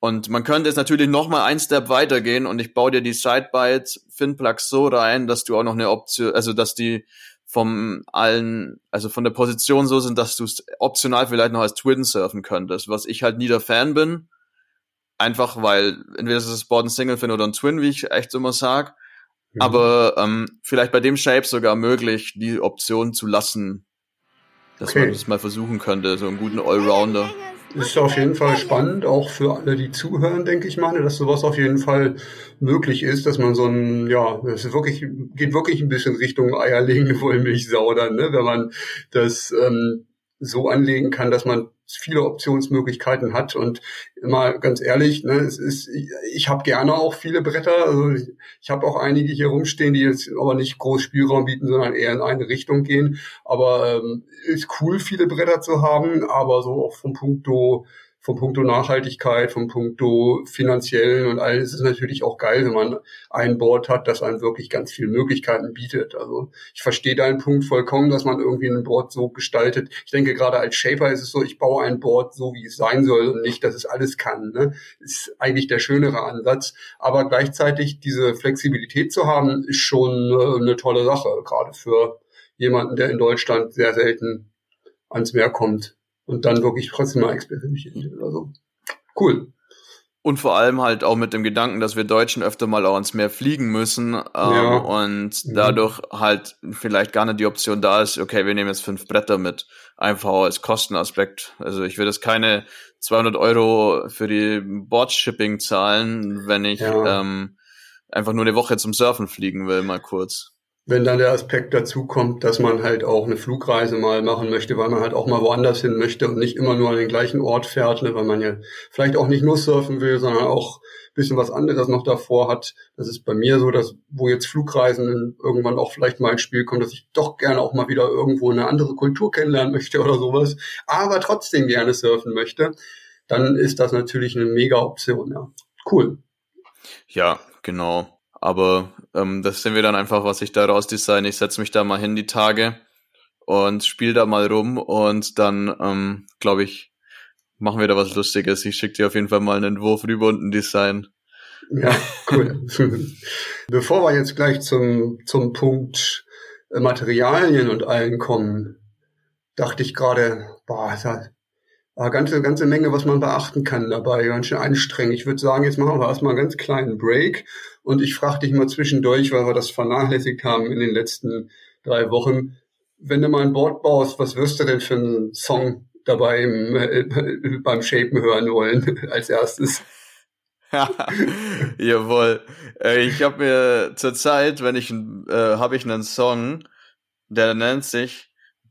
Speaker 2: Und man könnte jetzt natürlich noch mal ein Step weitergehen und ich baue dir die Sidebytes Finplugs so rein, dass du auch noch eine Option, also dass die vom allen, also von der Position so sind, dass du es optional vielleicht noch als Twin surfen könntest, was ich halt nie der Fan bin. Einfach weil entweder ist es Board ein Single Fin oder ein Twin, wie ich echt immer sag. Mhm. Aber ähm, vielleicht bei dem Shape sogar möglich, die Option zu lassen, dass okay. man das mal versuchen könnte, so einen guten Allrounder.
Speaker 1: Ist auf jeden Fall spannend, auch für alle, die zuhören, denke ich mal, dass sowas auf jeden Fall möglich ist, dass man so ein, ja, ist wirklich, geht wirklich ein bisschen Richtung eierlegende Wollmilchsau dann, ne, wenn man das ähm, so anlegen kann, dass man viele Optionsmöglichkeiten hat. Und immer ganz ehrlich, ne, es ist, ich, ich habe gerne auch viele Bretter, also ich, ich habe auch einige hier rumstehen, die jetzt aber nicht groß Spielraum bieten, sondern eher in eine Richtung gehen, aber ähm, ist cool, viele Bretter zu haben, aber so auch vom Punkto vom Punkto Nachhaltigkeit, vom Punkto finanziellen und alles ist natürlich auch geil, wenn man ein Board hat, das einem wirklich ganz viele Möglichkeiten bietet. Also ich verstehe deinen Punkt vollkommen, dass man irgendwie ein Board so gestaltet. Ich denke, gerade als Shaper ist es so, ich baue ein Board so, wie es sein soll und nicht, dass es alles kann. Ne? Ist eigentlich der schönere Ansatz. Aber gleichzeitig diese Flexibilität zu haben, ist schon äh, eine tolle Sache, gerade für jemanden, der in Deutschland sehr selten ans Meer kommt und dann wirklich trotzdem mal experimentieren oder so. Cool.
Speaker 2: Und vor allem halt auch mit dem Gedanken, dass wir Deutschen öfter mal auch ans Meer fliegen müssen ähm, ja. und mhm. dadurch halt vielleicht gar nicht die Option da ist, okay, wir nehmen jetzt fünf Bretter mit, einfach als Kostenaspekt. Also ich will jetzt keine 200 Euro für die Boardshipping zahlen, wenn ich ja. ähm, einfach nur eine Woche zum Surfen fliegen will, mal kurz
Speaker 1: wenn dann der Aspekt dazu kommt, dass man halt auch eine Flugreise mal machen möchte, weil man halt auch mal woanders hin möchte und nicht immer nur an den gleichen Ort fährt, ne, weil man ja vielleicht auch nicht nur surfen will, sondern auch bisschen was anderes noch davor hat. Das ist bei mir so, dass wo jetzt Flugreisen irgendwann auch vielleicht mal ins Spiel kommen, dass ich doch gerne auch mal wieder irgendwo eine andere Kultur kennenlernen möchte oder sowas, aber trotzdem gerne surfen möchte, dann ist das natürlich eine mega Option, ja. Cool.
Speaker 2: Ja, genau. Aber ähm, das sehen wir dann einfach, was ich daraus design. Ich setze mich da mal hin die Tage und spiele da mal rum und dann, ähm, glaube ich, machen wir da was Lustiges. Ich schicke dir auf jeden Fall mal einen Entwurf rüber und ein Design.
Speaker 1: Ja, cool. Bevor wir jetzt gleich zum, zum Punkt äh, Materialien und allen kommen, dachte ich gerade, boah, eine ganze, ganze Menge, was man beachten kann dabei, ganz schön anstrengend. Ich würde sagen, jetzt machen wir erstmal einen ganz kleinen Break und ich frage dich mal zwischendurch, weil wir das vernachlässigt haben in den letzten drei Wochen. Wenn du mal ein Board baust, was wirst du denn für einen Song dabei im, äh, beim Shapen hören wollen als erstes?
Speaker 2: Jawohl. Äh, ich habe mir zurzeit, wenn ich, äh, habe ich einen Song, der nennt sich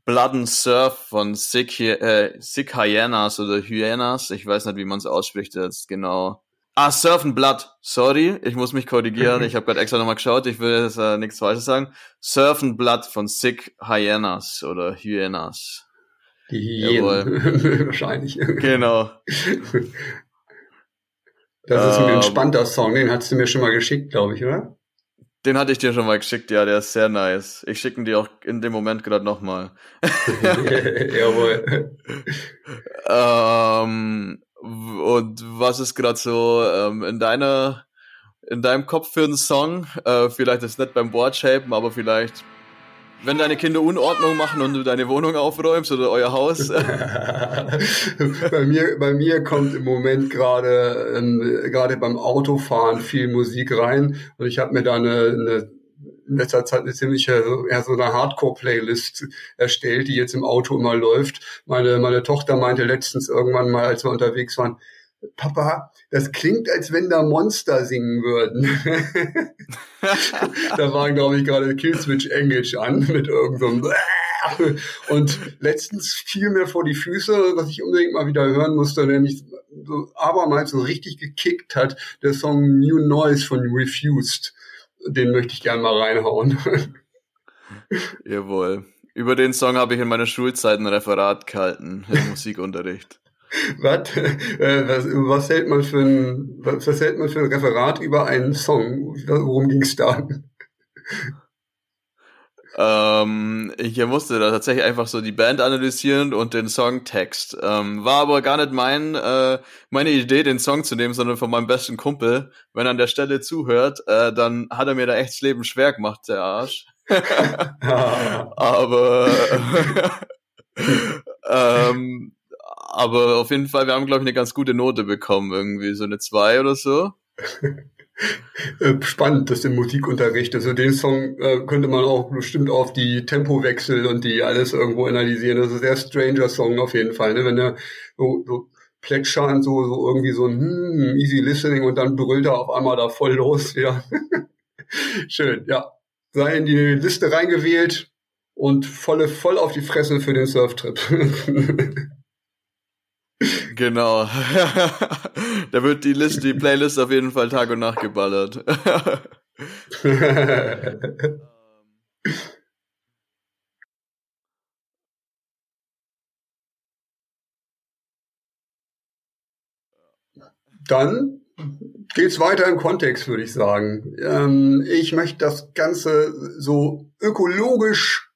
Speaker 2: Blood and Surf von Sick, äh, Sick Hyenas oder Hyenas. Ich weiß nicht, wie man es ausspricht jetzt genau. Ah, Surf and Blood. Sorry, ich muss mich korrigieren. ich habe gerade extra nochmal geschaut. Ich will jetzt äh, nichts Falsches sagen. Surf and Blood von Sick Hyenas oder Hyenas.
Speaker 1: Die Hyänen. Wahrscheinlich.
Speaker 2: Genau.
Speaker 1: Das ist ein ähm, entspannter Song. Den hast du mir schon mal geschickt, glaube ich, oder?
Speaker 2: Den hatte ich dir schon mal geschickt, ja, der ist sehr nice. Ich schicke ihn dir auch in dem Moment gerade nochmal.
Speaker 1: Jawohl.
Speaker 2: ähm, und was ist gerade so ähm, in deiner in deinem Kopf für einen Song? Äh, vielleicht ist nicht beim Boardshapen, aber vielleicht wenn deine Kinder Unordnung machen und du deine Wohnung aufräumst oder euer Haus?
Speaker 1: bei mir, bei mir kommt im Moment gerade ähm, gerade beim Autofahren viel Musik rein und ich habe mir da eine, eine in letzter Zeit eine ziemliche, ja, so eine Hardcore-Playlist erstellt, die jetzt im Auto immer läuft. Meine, meine Tochter meinte letztens irgendwann mal, als wir unterwegs waren, Papa, das klingt, als wenn da Monster singen würden. da waren, glaube ich, gerade Killswitch Engage an mit irgendeinem so und letztens fiel mir vor die Füße, was ich unbedingt mal wieder hören musste, der mich so abermals so richtig gekickt hat, der Song New Noise von Refused. Den möchte ich gerne mal reinhauen.
Speaker 2: Jawohl. Über den Song habe ich in meiner Schulzeit ein Referat gehalten im Musikunterricht.
Speaker 1: Was, äh, was, was, hält man für ein, was, was hält man für ein Referat über einen Song? Worum ging es da?
Speaker 2: Ähm, ich musste da tatsächlich einfach so die Band analysieren und den Songtext. Ähm, war aber gar nicht mein, äh, meine Idee, den Song zu nehmen, sondern von meinem besten Kumpel. Wenn er an der Stelle zuhört, äh, dann hat er mir da echt das Leben schwer gemacht, der Arsch. aber ähm, aber auf jeden Fall, wir haben, glaube ich, eine ganz gute Note bekommen, irgendwie so eine 2 oder so.
Speaker 1: Äh, spannend, das im Musikunterricht. Also den Song äh, könnte man auch bestimmt auf die Tempowechsel und die alles irgendwo analysieren. Das ist ein sehr stranger Song auf jeden Fall, ne? Wenn er so, so plätschern, so, so irgendwie so ein hm, easy listening und dann brüllt er auf einmal da voll los wieder. Schön, ja. Sei in die Liste reingewählt und volle, voll auf die Fresse für den Surftrip.
Speaker 2: Genau. da wird die Liste, die Playlist auf jeden Fall Tag und Nacht geballert.
Speaker 1: Dann geht's weiter im Kontext, würde ich sagen. Ähm, ich möchte das Ganze so ökologisch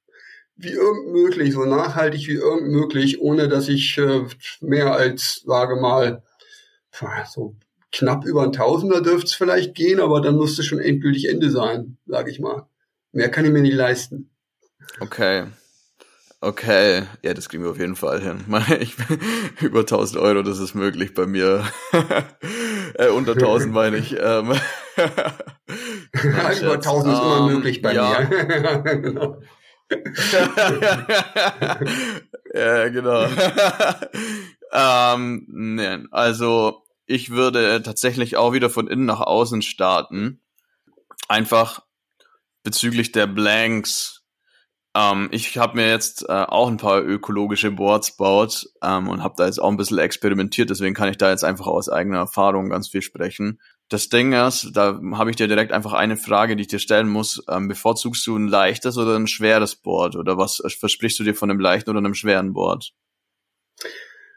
Speaker 1: wie irgend möglich, so nachhaltig wie irgend möglich, ohne dass ich äh, mehr als, sage mal, so knapp über ein Tausender dürfte es vielleicht gehen, aber dann muss es schon endgültig Ende sein, sage ich mal. Mehr kann ich mir nicht leisten.
Speaker 2: Okay. Okay, ja, das kriegen wir auf jeden Fall hin. Ich, über 1000 Euro, das ist möglich bei mir. äh, unter 1000 meine ich. Ähm,
Speaker 1: über 1000 ist immer ähm, möglich bei ja. mir. genau.
Speaker 2: ja, genau. ähm, nee, also ich würde tatsächlich auch wieder von innen nach außen starten. Einfach bezüglich der Blanks. Ähm, ich habe mir jetzt äh, auch ein paar ökologische Boards baut ähm, und habe da jetzt auch ein bisschen experimentiert, deswegen kann ich da jetzt einfach aus eigener Erfahrung ganz viel sprechen. Das Ding ist, da habe ich dir direkt einfach eine Frage, die ich dir stellen muss. Ähm, bevorzugst du ein leichtes oder ein schweres Board? Oder was versprichst du dir von einem leichten oder einem schweren Board?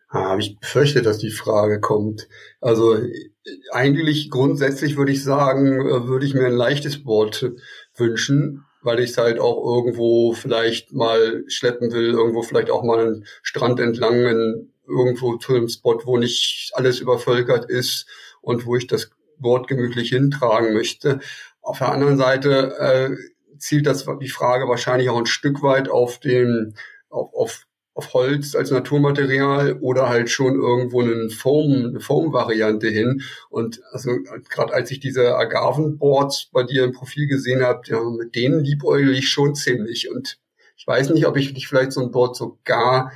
Speaker 1: Ah, ich befürchte, dass die Frage kommt. Also eigentlich grundsätzlich würde ich sagen, äh, würde ich mir ein leichtes Board wünschen, weil ich es halt auch irgendwo vielleicht mal schleppen will, irgendwo vielleicht auch mal einen Strand entlang, in, irgendwo zu einem Spot, wo nicht alles übervölkert ist und wo ich das wortgemütlich hintragen möchte. Auf der anderen Seite äh, zielt das die Frage wahrscheinlich auch ein Stück weit auf den auf, auf, auf Holz als Naturmaterial oder halt schon irgendwo einen Foam, eine Foam-Variante hin. Und also gerade als ich diese Agavenboards bei dir im Profil gesehen habe, ja, mit denen liebäugel ich schon ziemlich. Und ich weiß nicht, ob ich nicht vielleicht so ein Board sogar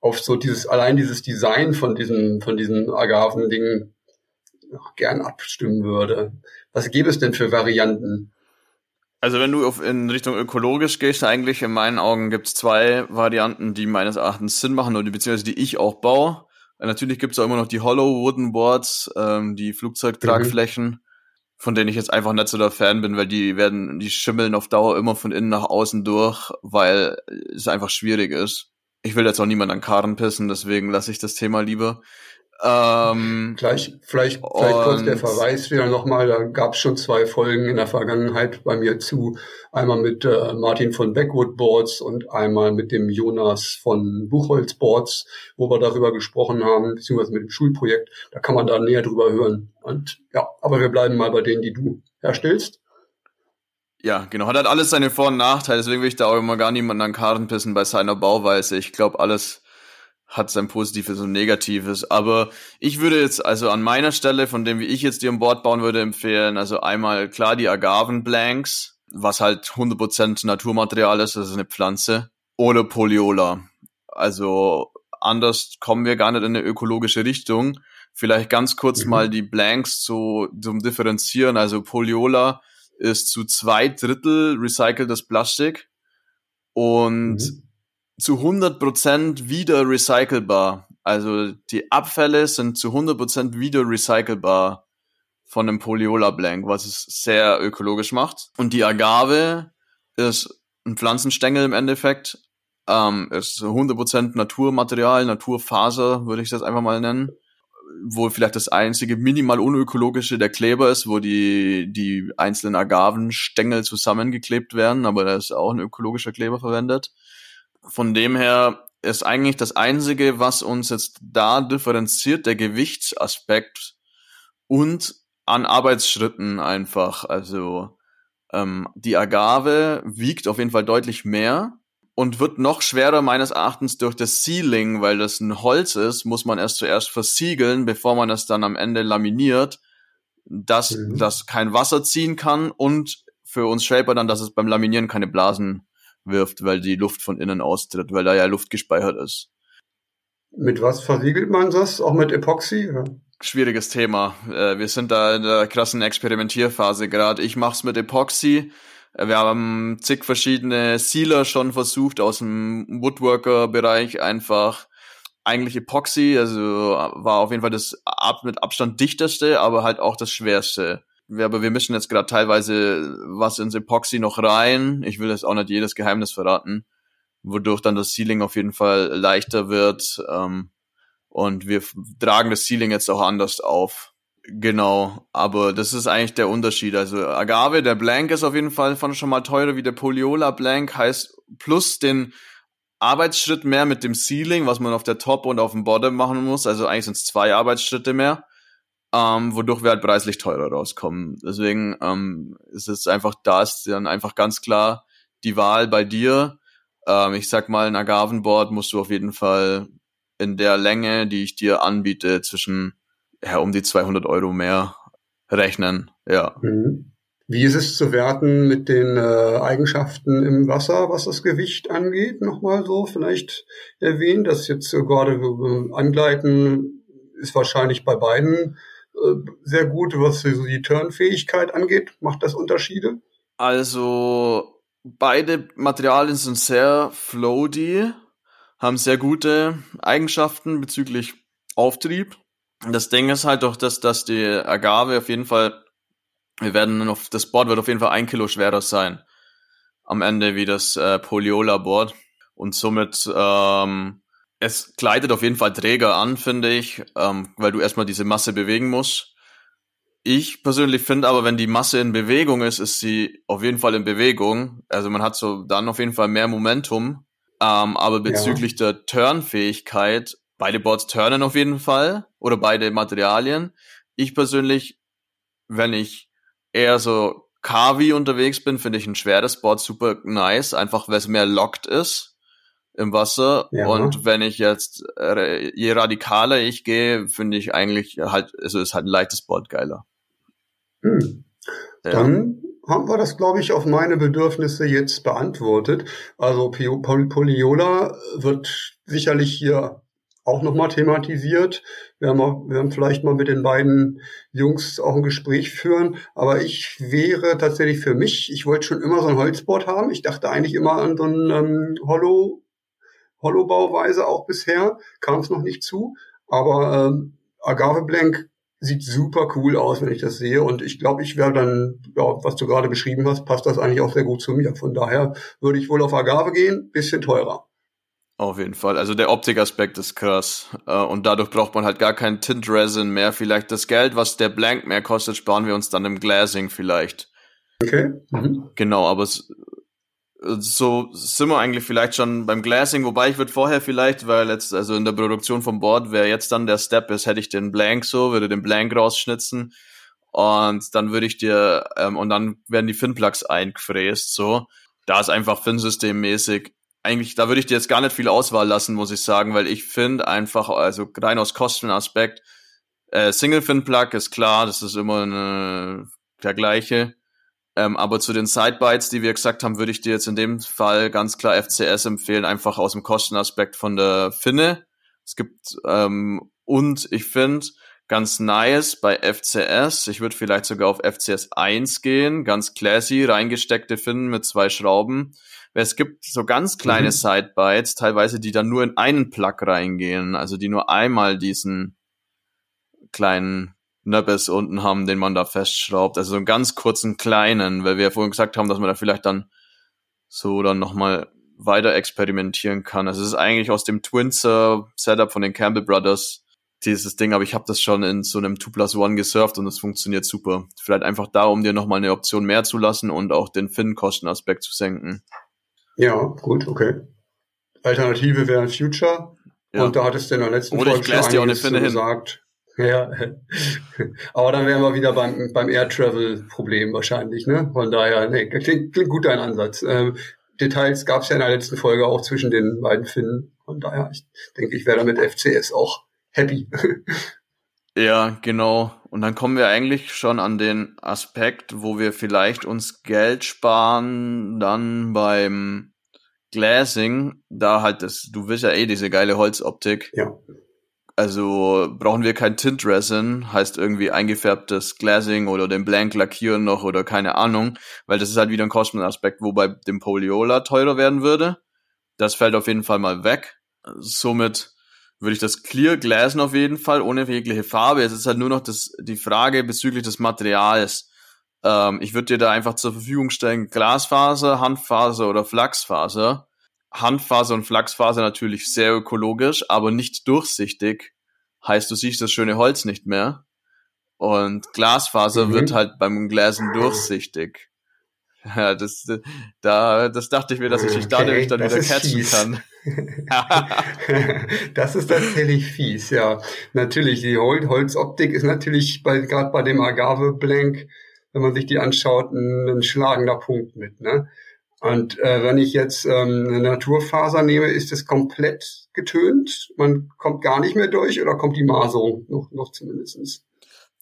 Speaker 1: auf so dieses, allein dieses Design von diesem, von diesem Agaven-Ding gern abstimmen würde. Was gäbe es denn für Varianten?
Speaker 2: Also wenn du auf, in Richtung ökologisch gehst, eigentlich in meinen Augen gibt's zwei Varianten, die meines Erachtens Sinn machen oder beziehungsweise die ich auch baue. Natürlich gibt's auch immer noch die Hollow Wooden Boards, ähm, die Flugzeugtragflächen, mhm. von denen ich jetzt einfach nicht so der Fan bin, weil die werden, die schimmeln auf Dauer immer von innen nach außen durch, weil es einfach schwierig ist. Ich will jetzt auch niemand an Karren pissen, deswegen lasse ich das Thema lieber.
Speaker 1: Ähm, Gleich, vielleicht, vielleicht kurz der Verweis wieder nochmal, da gab es schon zwei Folgen in der Vergangenheit bei mir zu. Einmal mit äh, Martin von Backwood Boards und einmal mit dem Jonas von Buchholz Boards, wo wir darüber gesprochen haben, beziehungsweise mit dem Schulprojekt. Da kann man da näher drüber hören. Und ja, aber wir bleiben mal bei denen, die du herstellst.
Speaker 2: Ja, genau. Hat halt alles seine Vor- und Nachteile, deswegen will ich da auch immer gar niemanden an Karten pissen bei seiner Bauweise. Ich glaube, alles hat sein Positives und Negatives. Aber ich würde jetzt also an meiner Stelle, von dem wie ich jetzt die an Bord bauen würde, empfehlen, also einmal klar die Agavenblanks, was halt 100% Naturmaterial ist, das ist eine Pflanze, oder Poliola. Also anders kommen wir gar nicht in eine ökologische Richtung. Vielleicht ganz kurz mhm. mal die Blanks zu, zum Differenzieren. Also Poliola ist zu zwei Drittel recyceltes Plastik und mhm zu 100% wieder recycelbar. Also die Abfälle sind zu 100% wieder recycelbar von einem Poliola Blank, was es sehr ökologisch macht. Und die Agave ist ein Pflanzenstängel im Endeffekt. Ähm, ist 100% Naturmaterial, Naturfaser, würde ich das einfach mal nennen. Wo vielleicht das einzige minimal unökologische der Kleber ist, wo die, die einzelnen Agavenstängel zusammengeklebt werden, aber da ist auch ein ökologischer Kleber verwendet. Von dem her ist eigentlich das Einzige, was uns jetzt da differenziert, der Gewichtsaspekt und an Arbeitsschritten einfach. Also ähm, die Agave wiegt auf jeden Fall deutlich mehr und wird noch schwerer meines Erachtens durch das Sealing, weil das ein Holz ist, muss man erst zuerst versiegeln, bevor man es dann am Ende laminiert, dass mhm. das kein Wasser ziehen kann und für uns Shaper dann, dass es beim Laminieren keine Blasen wirft, weil die Luft von innen austritt, weil da ja Luft gespeichert ist.
Speaker 1: Mit was versiegelt man das? Auch mit Epoxy? Oder?
Speaker 2: Schwieriges Thema. Äh, wir sind da in der krassen Experimentierphase gerade. Ich mach's mit Epoxy. Äh, wir haben zig verschiedene Sealer schon versucht aus dem Woodworker-Bereich einfach eigentlich Epoxy, also war auf jeden Fall das mit Abstand dichteste, aber halt auch das schwerste aber wir mischen jetzt gerade teilweise was ins Epoxy noch rein. Ich will jetzt auch nicht jedes Geheimnis verraten, wodurch dann das Sealing auf jeden Fall leichter wird. Ähm, und wir tragen das Sealing jetzt auch anders auf. Genau, aber das ist eigentlich der Unterschied. Also Agave, der Blank ist auf jeden Fall von schon mal teurer wie der Poliola Blank, heißt plus den Arbeitsschritt mehr mit dem Sealing, was man auf der Top und auf dem Bottom machen muss. Also eigentlich sind es zwei Arbeitsschritte mehr ähm, wodurch wir halt preislich teurer rauskommen. Deswegen ähm, ist es einfach, da ist dann einfach ganz klar die Wahl bei dir. Ähm, ich sag mal, ein Agavenboard musst du auf jeden Fall in der Länge, die ich dir anbiete, zwischen ja, um die 200 Euro mehr rechnen. Ja.
Speaker 1: Mhm. Wie ist es zu werten mit den äh, Eigenschaften im Wasser, was das Gewicht angeht? Nochmal so vielleicht erwähnt, dass jetzt äh, gerade äh, Angleiten ist wahrscheinlich bei beiden sehr gut, was die Turnfähigkeit angeht. Macht das Unterschiede?
Speaker 2: Also beide Materialien sind sehr floaty, haben sehr gute Eigenschaften bezüglich Auftrieb. Das Ding ist halt doch, dass, dass die Agave auf jeden Fall, wir werden auf, das Board wird auf jeden Fall ein Kilo schwerer sein am Ende wie das äh, Poliola Board und somit ähm, es gleitet auf jeden Fall träger an, finde ich, ähm, weil du erstmal diese Masse bewegen musst. Ich persönlich finde aber, wenn die Masse in Bewegung ist, ist sie auf jeden Fall in Bewegung. Also man hat so dann auf jeden Fall mehr Momentum. Ähm, aber bezüglich ja. der Turnfähigkeit, beide Boards turnen auf jeden Fall oder beide Materialien. Ich persönlich, wenn ich eher so Kavi unterwegs bin, finde ich ein schweres Board super nice, einfach weil es mehr locked ist im Wasser. Ja. Und wenn ich jetzt, äh, je radikaler ich gehe, finde ich eigentlich halt, also ist halt ein leichtes Board geiler.
Speaker 1: Hm. Ja. Dann haben wir das, glaube ich, auf meine Bedürfnisse jetzt beantwortet. Also Poliola wird sicherlich hier auch nochmal thematisiert. Wir haben, auch, wir haben vielleicht mal mit den beiden Jungs auch ein Gespräch führen. Aber ich wäre tatsächlich für mich, ich wollte schon immer so ein Holzboard haben. Ich dachte eigentlich immer an so ein ähm, Hollow, Hollow-Bauweise auch bisher. Kam es noch nicht zu. Aber ähm, Agave Blank sieht super cool aus, wenn ich das sehe. Und ich glaube, ich wäre dann, ja, was du gerade beschrieben hast, passt das eigentlich auch sehr gut zu mir. Von daher würde ich wohl auf Agave gehen, bisschen teurer.
Speaker 2: Auf jeden Fall. Also der Optikaspekt ist krass. Äh, und dadurch braucht man halt gar kein Tint Resin mehr. Vielleicht das Geld, was der Blank mehr kostet, sparen wir uns dann im Glazing vielleicht.
Speaker 1: Okay. Mhm.
Speaker 2: Genau, aber es, so sind wir eigentlich vielleicht schon beim Glassing, wobei ich würde vorher vielleicht, weil jetzt, also in der Produktion vom Board, wer jetzt dann der Step ist, hätte ich den Blank so, würde den Blank rausschnitzen und dann würde ich dir, ähm, und dann werden die Fin-Plugs eingefräst, so. Da ist einfach Fin-Systemmäßig, eigentlich, da würde ich dir jetzt gar nicht viel Auswahl lassen, muss ich sagen, weil ich finde einfach, also rein aus Kostenaspekt, äh, Single-Fin-Plug ist klar, das ist immer eine, der gleiche ähm, aber zu den Sidebites, die wir gesagt haben, würde ich dir jetzt in dem Fall ganz klar FCS empfehlen, einfach aus dem Kostenaspekt von der Finne. Es gibt ähm, und ich finde ganz nice bei FCS, ich würde vielleicht sogar auf FCS 1 gehen, ganz classy, reingesteckte Finnen mit zwei Schrauben. Es gibt so ganz kleine mhm. Sidebites, teilweise, die dann nur in einen Plug reingehen, also die nur einmal diesen kleinen Nöppes unten haben, den man da festschraubt. Also so einen ganz kurzen kleinen, weil wir ja vorhin gesagt haben, dass man da vielleicht dann so dann nochmal weiter experimentieren kann. Also es ist eigentlich aus dem Twinser Setup von den Campbell Brothers dieses Ding, aber ich habe das schon in so einem 2 plus 1 gesurft und es funktioniert super. Vielleicht einfach da, um dir nochmal eine Option mehr zu lassen und auch den Fin-Kostenaspekt zu senken.
Speaker 1: Ja, gut, okay. Alternative wäre Future. Ja. Und da hattest du in der letzten
Speaker 2: Oder Folge ich schon dir auch eine Finne
Speaker 1: gesagt. Ja, aber dann wären wir wieder beim, beim Air Travel Problem wahrscheinlich, ne? Von daher, nee, klingt, klingt gut dein Ansatz. Ähm, Details gab es ja in der letzten Folge auch zwischen den beiden Finnen. Von daher, ich denke, ich wäre damit FCS auch happy.
Speaker 2: Ja, genau. Und dann kommen wir eigentlich schon an den Aspekt, wo wir vielleicht uns Geld sparen, dann beim Glassing, da halt das, du willst ja eh diese geile Holzoptik.
Speaker 1: Ja.
Speaker 2: Also brauchen wir kein Tint Resin, heißt irgendwie eingefärbtes Glazing oder den Blank lackieren noch oder keine Ahnung, weil das ist halt wieder ein Kostenaspekt, wo bei dem Poliola teurer werden würde. Das fällt auf jeden Fall mal weg. Somit würde ich das Clear glasen auf jeden Fall, ohne jegliche Farbe. Jetzt ist halt nur noch das, die Frage bezüglich des Materials. Ähm, ich würde dir da einfach zur Verfügung stellen, Glasfaser, Handfaser oder Flachsfaser. Handfaser und Flachsfaser natürlich sehr ökologisch, aber nicht durchsichtig. Heißt, du siehst das schöne Holz nicht mehr. Und Glasfaser mhm. wird halt beim Glasen durchsichtig. Ja, das, da, das dachte ich mir, dass ich dich okay, dadurch dann wieder catchen fies. kann.
Speaker 1: das ist tatsächlich fies, ja. Natürlich, die Hol Holzoptik ist natürlich bei, gerade bei dem Agave Blank, wenn man sich die anschaut, ein, ein schlagender Punkt mit, ne? Und äh, wenn ich jetzt ähm, eine Naturfaser nehme, ist es komplett getönt. Man kommt gar nicht mehr durch oder kommt die Maserung noch, noch zumindestens?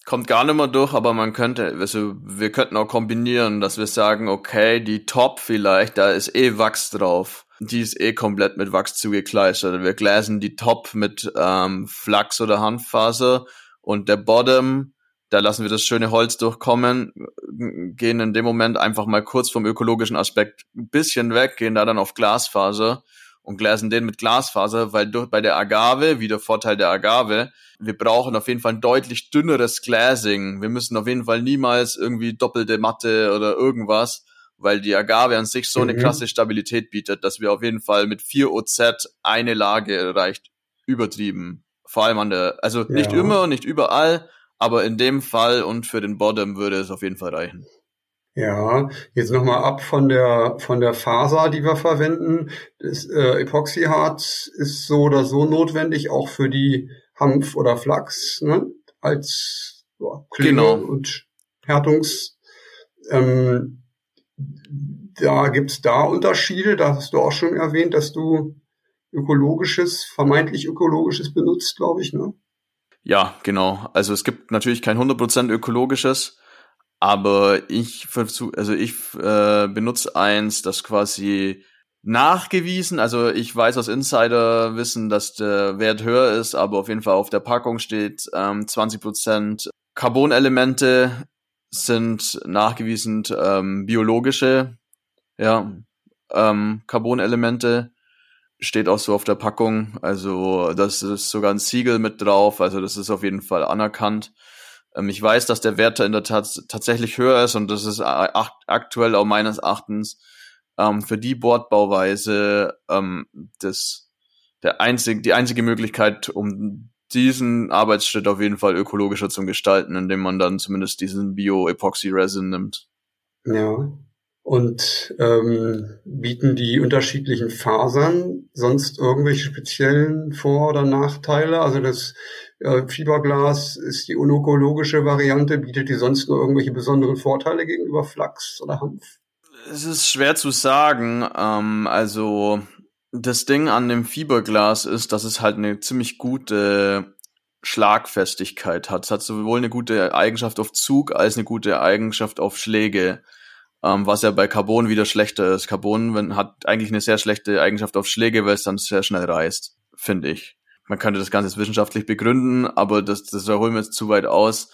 Speaker 2: Kommt gar nicht mehr durch, aber man könnte, also wir könnten auch kombinieren, dass wir sagen, okay, die Top vielleicht, da ist eh Wachs drauf. Die ist eh komplett mit Wachs zugekleistert. Wir glasen die Top mit ähm, Flachs oder Handfaser und der Bottom da lassen wir das schöne Holz durchkommen, gehen in dem Moment einfach mal kurz vom ökologischen Aspekt ein bisschen weg, gehen da dann auf Glasfaser und glasen den mit Glasfaser, weil durch, bei der Agave, wie der Vorteil der Agave, wir brauchen auf jeden Fall ein deutlich dünneres Glasing. Wir müssen auf jeden Fall niemals irgendwie doppelte Matte oder irgendwas, weil die Agave an sich so eine mhm. krasse Stabilität bietet, dass wir auf jeden Fall mit 4 OZ eine Lage erreicht. Übertrieben. Vor allem an der, also nicht ja. immer, nicht überall, aber in dem Fall und für den Bottom würde es auf jeden Fall reichen.
Speaker 1: Ja, jetzt nochmal ab von der von der Faser, die wir verwenden. Das äh, Epoxyharz ist so oder so notwendig, auch für die Hanf oder Flachs, ne? als ja, genau. und Härtungs. Ähm, da gibt's da Unterschiede. Da hast du auch schon erwähnt, dass du ökologisches, vermeintlich ökologisches benutzt, glaube ich, ne?
Speaker 2: Ja, genau. Also es gibt natürlich kein 100% ökologisches, aber ich versuche, also ich äh, benutze eins, das quasi nachgewiesen. Also ich weiß aus Insider-Wissen, dass der Wert höher ist, aber auf jeden Fall auf der Packung steht ähm, 20% Carbonelemente sind nachgewiesen ähm, biologische ja, ähm, Carbonelemente. Steht auch so auf der Packung. Also das ist sogar ein Siegel mit drauf. Also das ist auf jeden Fall anerkannt. Ähm, ich weiß, dass der Wert in der Tat tatsächlich höher ist und das ist aktuell auch meines Erachtens ähm, für die Bordbauweise ähm, das, der einzig, die einzige Möglichkeit, um diesen Arbeitsschritt auf jeden Fall ökologischer zu gestalten, indem man dann zumindest diesen Bio-Epoxy-Resin nimmt.
Speaker 1: Ja. Und ähm, bieten die unterschiedlichen Fasern sonst irgendwelche speziellen Vor- oder Nachteile? Also das äh, Fiberglas ist die unökologische Variante, bietet die sonst nur irgendwelche besonderen Vorteile gegenüber Flachs oder Hanf?
Speaker 2: Es ist schwer zu sagen. Ähm, also das Ding an dem Fiberglas ist, dass es halt eine ziemlich gute Schlagfestigkeit hat. Es hat sowohl eine gute Eigenschaft auf Zug als eine gute Eigenschaft auf Schläge. Ähm, was ja bei Carbon wieder schlechter ist. Carbon wenn, hat eigentlich eine sehr schlechte Eigenschaft auf Schläge, weil es dann sehr schnell reißt, finde ich. Man könnte das Ganze wissenschaftlich begründen, aber das, das holen wir jetzt zu weit aus.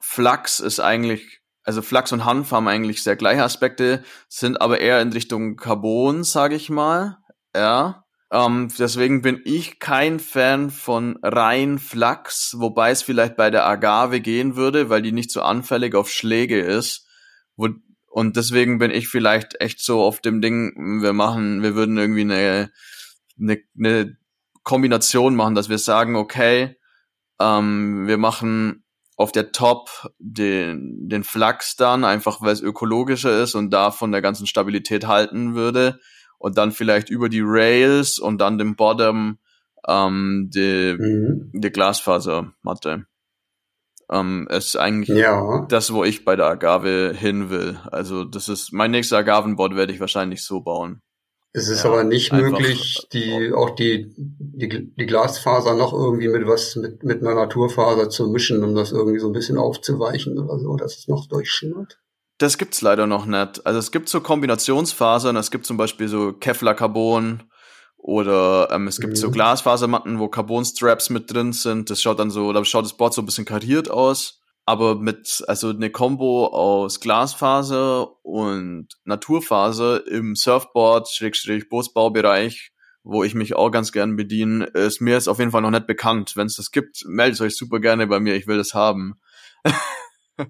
Speaker 2: Flachs ist eigentlich also Flachs und Hanf haben eigentlich sehr gleiche Aspekte, sind aber eher in Richtung Carbon, sage ich mal. Ja. Ähm, deswegen bin ich kein Fan von rein Flachs, wobei es vielleicht bei der Agave gehen würde, weil die nicht so anfällig auf Schläge ist. Wo, und deswegen bin ich vielleicht echt so auf dem Ding, wir machen, wir würden irgendwie eine, eine, eine Kombination machen, dass wir sagen, okay, ähm, wir machen auf der Top den, den Flachs dann, einfach weil es ökologischer ist und da von der ganzen Stabilität halten würde. Und dann vielleicht über die Rails und dann dem Bottom ähm, die, mhm. die Glasfasermatte. Ähm, ist eigentlich ja. das, wo ich bei der Agave hin will. Also das ist mein nächster Agavenboard werde ich wahrscheinlich so bauen.
Speaker 1: Es ist ja, aber nicht möglich, die, auch die, die, die Glasfaser noch irgendwie mit was, mit, mit einer Naturfaser zu mischen, um das irgendwie so ein bisschen aufzuweichen oder so, dass es noch durchschimmert.
Speaker 2: Das gibt's leider noch nicht. Also es gibt so Kombinationsfasern, es gibt zum Beispiel so Kevlar-Carbon oder ähm, es gibt mhm. so Glasfasermatten, wo Carbon-Straps mit drin sind. Das schaut dann so, da schaut das Board so ein bisschen kariert aus aber mit also eine Combo aus Glasfaser und Naturfaser im Surfboard Schrägstrich Bootsbaubereich, wo ich mich auch ganz gern bediene, ist mir ist auf jeden Fall noch nicht bekannt. Wenn es das gibt, meldet euch super gerne bei mir, ich will das haben.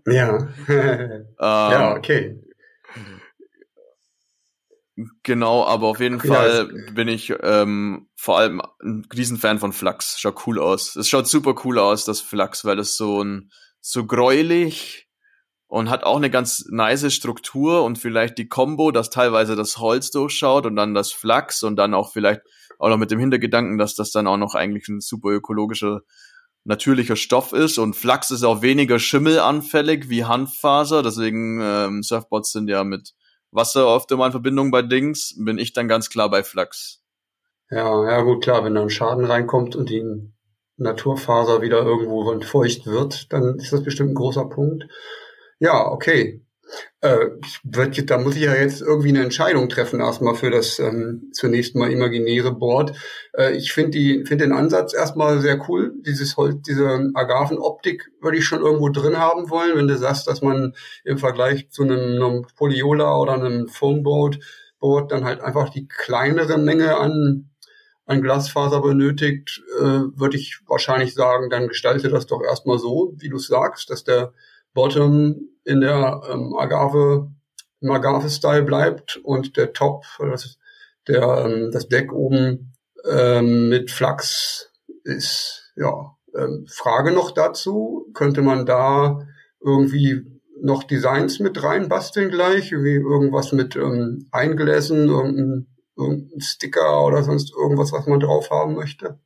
Speaker 1: ja. ähm, ja, okay.
Speaker 2: Genau, aber auf jeden Fall ja, bin ich ähm, vor allem ein Riesenfan von Flux. Schaut cool aus. Es schaut super cool aus, das Flux, weil das so ein so gräulich und hat auch eine ganz nice Struktur und vielleicht die Combo, dass teilweise das Holz durchschaut und dann das Flachs und dann auch vielleicht auch noch mit dem Hintergedanken, dass das dann auch noch eigentlich ein super ökologischer natürlicher Stoff ist und Flachs ist auch weniger schimmelanfällig wie Hanffaser, deswegen ähm, Surfboards sind ja mit Wasser oft immer in Verbindung bei Dings, bin ich dann ganz klar bei Flachs.
Speaker 1: Ja, ja gut, klar, wenn da ein Schaden reinkommt und die Naturfaser wieder irgendwo feucht wird, dann ist das bestimmt ein großer Punkt. Ja, okay. Äh, wird, da muss ich ja jetzt irgendwie eine Entscheidung treffen, erstmal für das ähm, zunächst mal imaginäre Board. Äh, ich finde die finde den Ansatz erstmal sehr cool. Dieses Holz, diese Agavenoptik würde ich schon irgendwo drin haben wollen, wenn du sagst, dass man im Vergleich zu einem, einem Poliola oder einem Foamboard Board dann halt einfach die kleinere Menge an an Glasfaser benötigt, äh, würde ich wahrscheinlich sagen, dann gestalte das doch erstmal so, wie du sagst, dass der Bottom in der ähm, Agave, im Agave-Style bleibt und der Top, das, der, ähm, das Deck oben ähm, mit Flachs ist, ja. Ähm, Frage noch dazu, könnte man da irgendwie noch Designs mit reinbasteln gleich, wie irgendwas mit ähm, Eingläsen, irgendein irgendein Sticker oder sonst irgendwas, was man drauf haben möchte?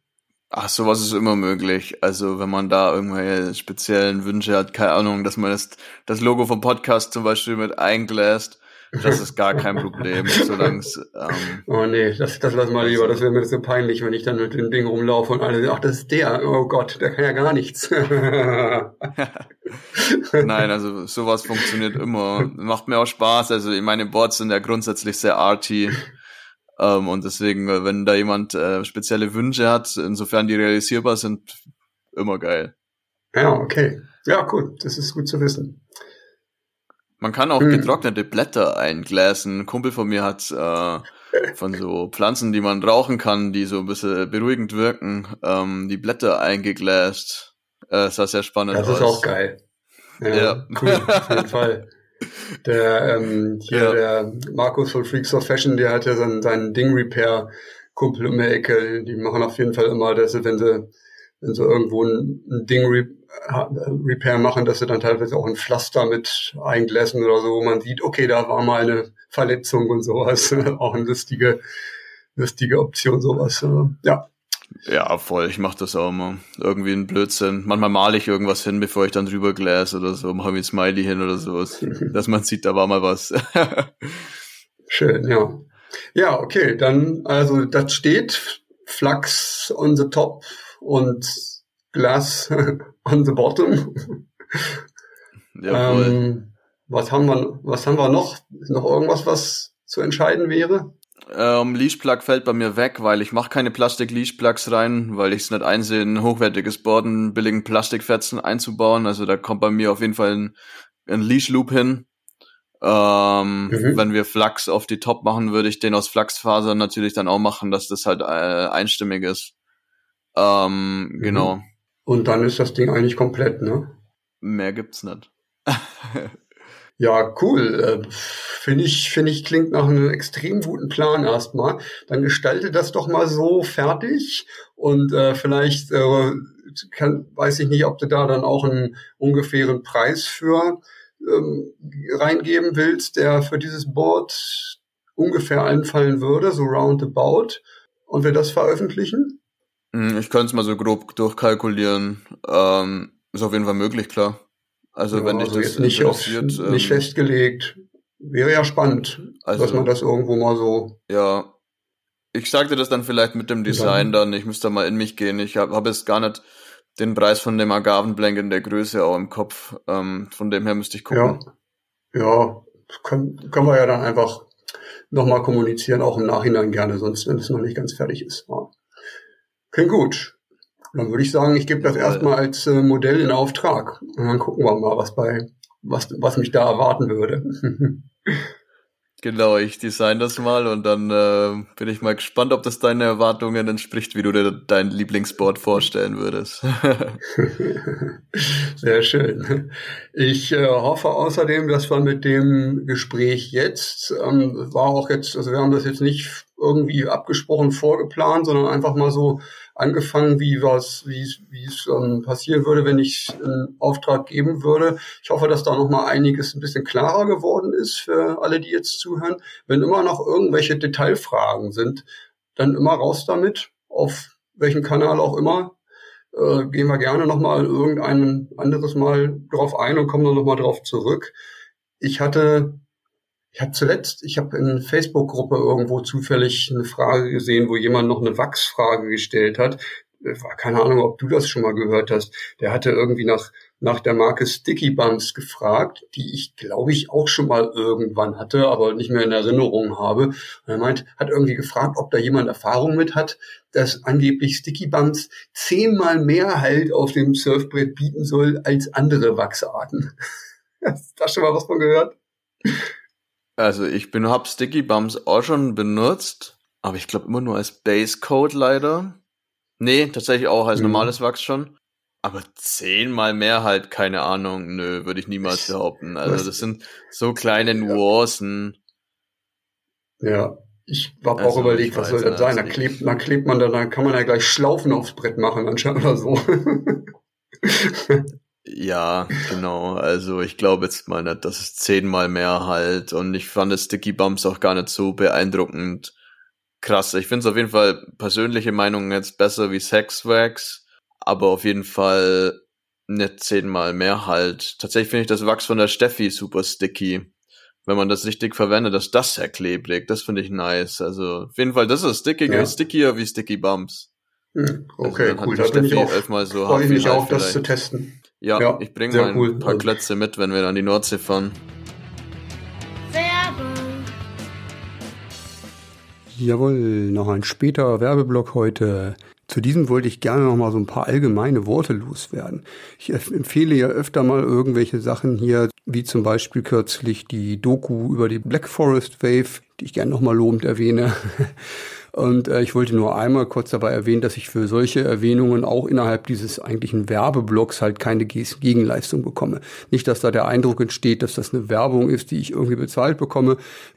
Speaker 2: Ach, sowas ist immer möglich. Also wenn man da irgendwelche speziellen Wünsche hat, keine Ahnung, dass man das, das Logo vom Podcast zum Beispiel mit eingläst, das ist gar kein Problem, solange es. Ähm
Speaker 1: oh nee, das, das lass mal lieber. Das wäre mir so peinlich, wenn ich dann mit dem Ding rumlaufe und alle sagen, ach, das ist der. Oh Gott, der kann ja gar nichts.
Speaker 2: Nein, also sowas funktioniert immer. Macht mir auch Spaß. Also meine Boards sind ja grundsätzlich sehr arty. Ähm, und deswegen, äh, wenn da jemand äh, spezielle Wünsche hat, insofern die realisierbar sind, immer geil.
Speaker 1: Ja, okay. Ja, cool. Das ist gut zu wissen.
Speaker 2: Man kann auch hm. getrocknete Blätter eingläsen. Ein Kumpel von mir hat äh, von so Pflanzen, die man rauchen kann, die so ein bisschen beruhigend wirken, ähm, die Blätter eingegläst. Äh, das war sehr spannend.
Speaker 1: Das ist auch geil. Ja, ja. cool, auf jeden Fall. Der ähm, hier ja. der Markus von Freaks of Fashion, der hat ja seinen, seinen Ding Repair Kumpel um die Ecke. Die machen auf jeden Fall immer, dass sie, wenn sie wenn sie irgendwo ein, ein Ding Re Repair machen, dass sie dann teilweise auch ein Pflaster mit eingläsen oder so, wo man sieht, okay, da war mal eine Verletzung und sowas. auch eine lustige, lustige Option, sowas. Ja,
Speaker 2: ja, voll. Ich mache das auch immer. Irgendwie ein Blödsinn. Manchmal male ich irgendwas hin, bevor ich dann drüber gläse oder so. Mache mir ein Smiley hin oder sowas. dass man sieht, da war mal was.
Speaker 1: Schön, ja. Ja, okay. Dann, also, das steht. Flux on the top und Glass on the bottom. Ja, ähm, was haben wir, was haben wir noch? Noch irgendwas, was zu entscheiden wäre?
Speaker 2: Ähm, Leash-Plug fällt bei mir weg, weil ich mache keine Plastik-Leash-Plugs rein, weil ich es nicht einsehe, ein hochwertiges Board billigen Plastikfetzen einzubauen. Also da kommt bei mir auf jeden Fall ein, ein Leash-Loop hin. Ähm, mhm. Wenn wir Flux auf die Top machen, würde ich den aus Flachsfasern natürlich dann auch machen, dass das halt äh, einstimmig ist. Ähm, mhm. Genau.
Speaker 1: Und dann ist das Ding eigentlich komplett, ne?
Speaker 2: Mehr gibt's nicht.
Speaker 1: Ja, cool. Äh, finde ich, finde ich, klingt nach einem extrem guten Plan erstmal. Dann gestalte das doch mal so fertig und äh, vielleicht äh, kann, weiß ich nicht, ob du da dann auch einen ungefähren Preis für ähm, reingeben willst, der für dieses Board ungefähr einfallen würde, so roundabout, und wir das veröffentlichen?
Speaker 2: Hm, ich könnte es mal so grob durchkalkulieren. Ähm, ist auf jeden Fall möglich, klar. Also ja, wenn dich also das
Speaker 1: nicht, auf, nicht ähm, festgelegt, wäre ja spannend, also, dass man das irgendwo mal so.
Speaker 2: Ja, ich sagte das dann vielleicht mit dem Design dann. Ich müsste mal in mich gehen. Ich habe hab jetzt gar nicht den Preis von dem Agavenblank in der Größe auch im Kopf. Ähm, von dem her müsste ich gucken.
Speaker 1: Ja, ja können, können wir ja dann einfach nochmal kommunizieren, auch im Nachhinein gerne, sonst wenn es noch nicht ganz fertig ist. Ja. Klingt gut. Dann würde ich sagen, ich gebe das erstmal als äh, Modell in Auftrag. Und dann gucken wir mal, was bei, was, was mich da erwarten würde.
Speaker 2: Genau, ich design das mal und dann äh, bin ich mal gespannt, ob das deine Erwartungen entspricht, wie du dir dein Lieblingsboard vorstellen würdest.
Speaker 1: Sehr schön. Ich äh, hoffe außerdem, dass wir mit dem Gespräch jetzt, ähm, war auch jetzt, also wir haben das jetzt nicht irgendwie abgesprochen, vorgeplant, sondern einfach mal so angefangen, wie was, wie es, wie ähm, passieren würde, wenn ich einen Auftrag geben würde. Ich hoffe, dass da noch mal einiges ein bisschen klarer geworden ist für alle, die jetzt zuhören. Wenn immer noch irgendwelche Detailfragen sind, dann immer raus damit, auf welchem Kanal auch immer. Äh, gehen wir gerne noch mal irgendein anderes Mal drauf ein und kommen dann noch mal drauf zurück. Ich hatte ich habe zuletzt, ich habe in Facebook-Gruppe irgendwo zufällig eine Frage gesehen, wo jemand noch eine Wachsfrage gestellt hat. Keine Ahnung, ob du das schon mal gehört hast. Der hatte irgendwie nach, nach der Marke Sticky Bumps gefragt, die ich glaube ich auch schon mal irgendwann hatte, aber nicht mehr in Erinnerung habe. Und er meint, hat irgendwie gefragt, ob da jemand Erfahrung mit hat, dass angeblich Sticky Bumps zehnmal mehr Halt auf dem Surfbrett bieten soll als andere Wachsarten. Hast du da schon mal was von gehört?
Speaker 2: Also ich bin hab Sticky Bumps auch schon benutzt, aber ich glaube immer nur als Base Code leider. Nee, tatsächlich auch als mhm. normales Wachs schon. Aber zehnmal mehr halt, keine Ahnung, nö, würde ich niemals behaupten. Also das sind so kleine Nuancen.
Speaker 1: Ja, ich habe also, auch überlegt, was soll das sein? Da klebt, da klebt man dann, dann kann man ja gleich Schlaufen aufs Brett machen, anscheinend oder so.
Speaker 2: Ja, genau. Also ich glaube jetzt mal nicht, dass es zehnmal mehr halt. Und ich fand das Sticky Bumps auch gar nicht so beeindruckend krass. Ich finde es auf jeden Fall persönliche Meinung jetzt besser wie Sex Wax, aber auf jeden Fall nicht zehnmal mehr halt. Tatsächlich finde ich das Wachs von der Steffi super sticky. Wenn man das richtig verwendet, dass das sehr klebrig. Das finde ich nice. Also auf jeden Fall, das ist stickiger, ja. stickier wie Sticky Bumps.
Speaker 1: Hm, okay, also cool. Da bin ich auch, so freue ich mich auch, das zu testen.
Speaker 2: Ja, ja ich bringe mal ein cool. paar Klötze mit, wenn wir dann die Nordsee fahren.
Speaker 1: Jawohl, noch ein später Werbeblock heute. Zu diesem wollte ich gerne noch mal so ein paar allgemeine Worte loswerden. Ich empfehle ja öfter mal irgendwelche Sachen hier, wie zum Beispiel kürzlich die Doku über die Black Forest Wave, die ich gerne noch mal lobend erwähne. Und äh, ich wollte nur einmal kurz dabei erwähnen, dass ich für solche Erwähnungen auch innerhalb dieses eigentlichen Werbeblocks halt keine Gegenleistung bekomme. Nicht, dass da der Eindruck entsteht, dass das eine Werbung ist, die ich irgendwie bezahlt bekomme.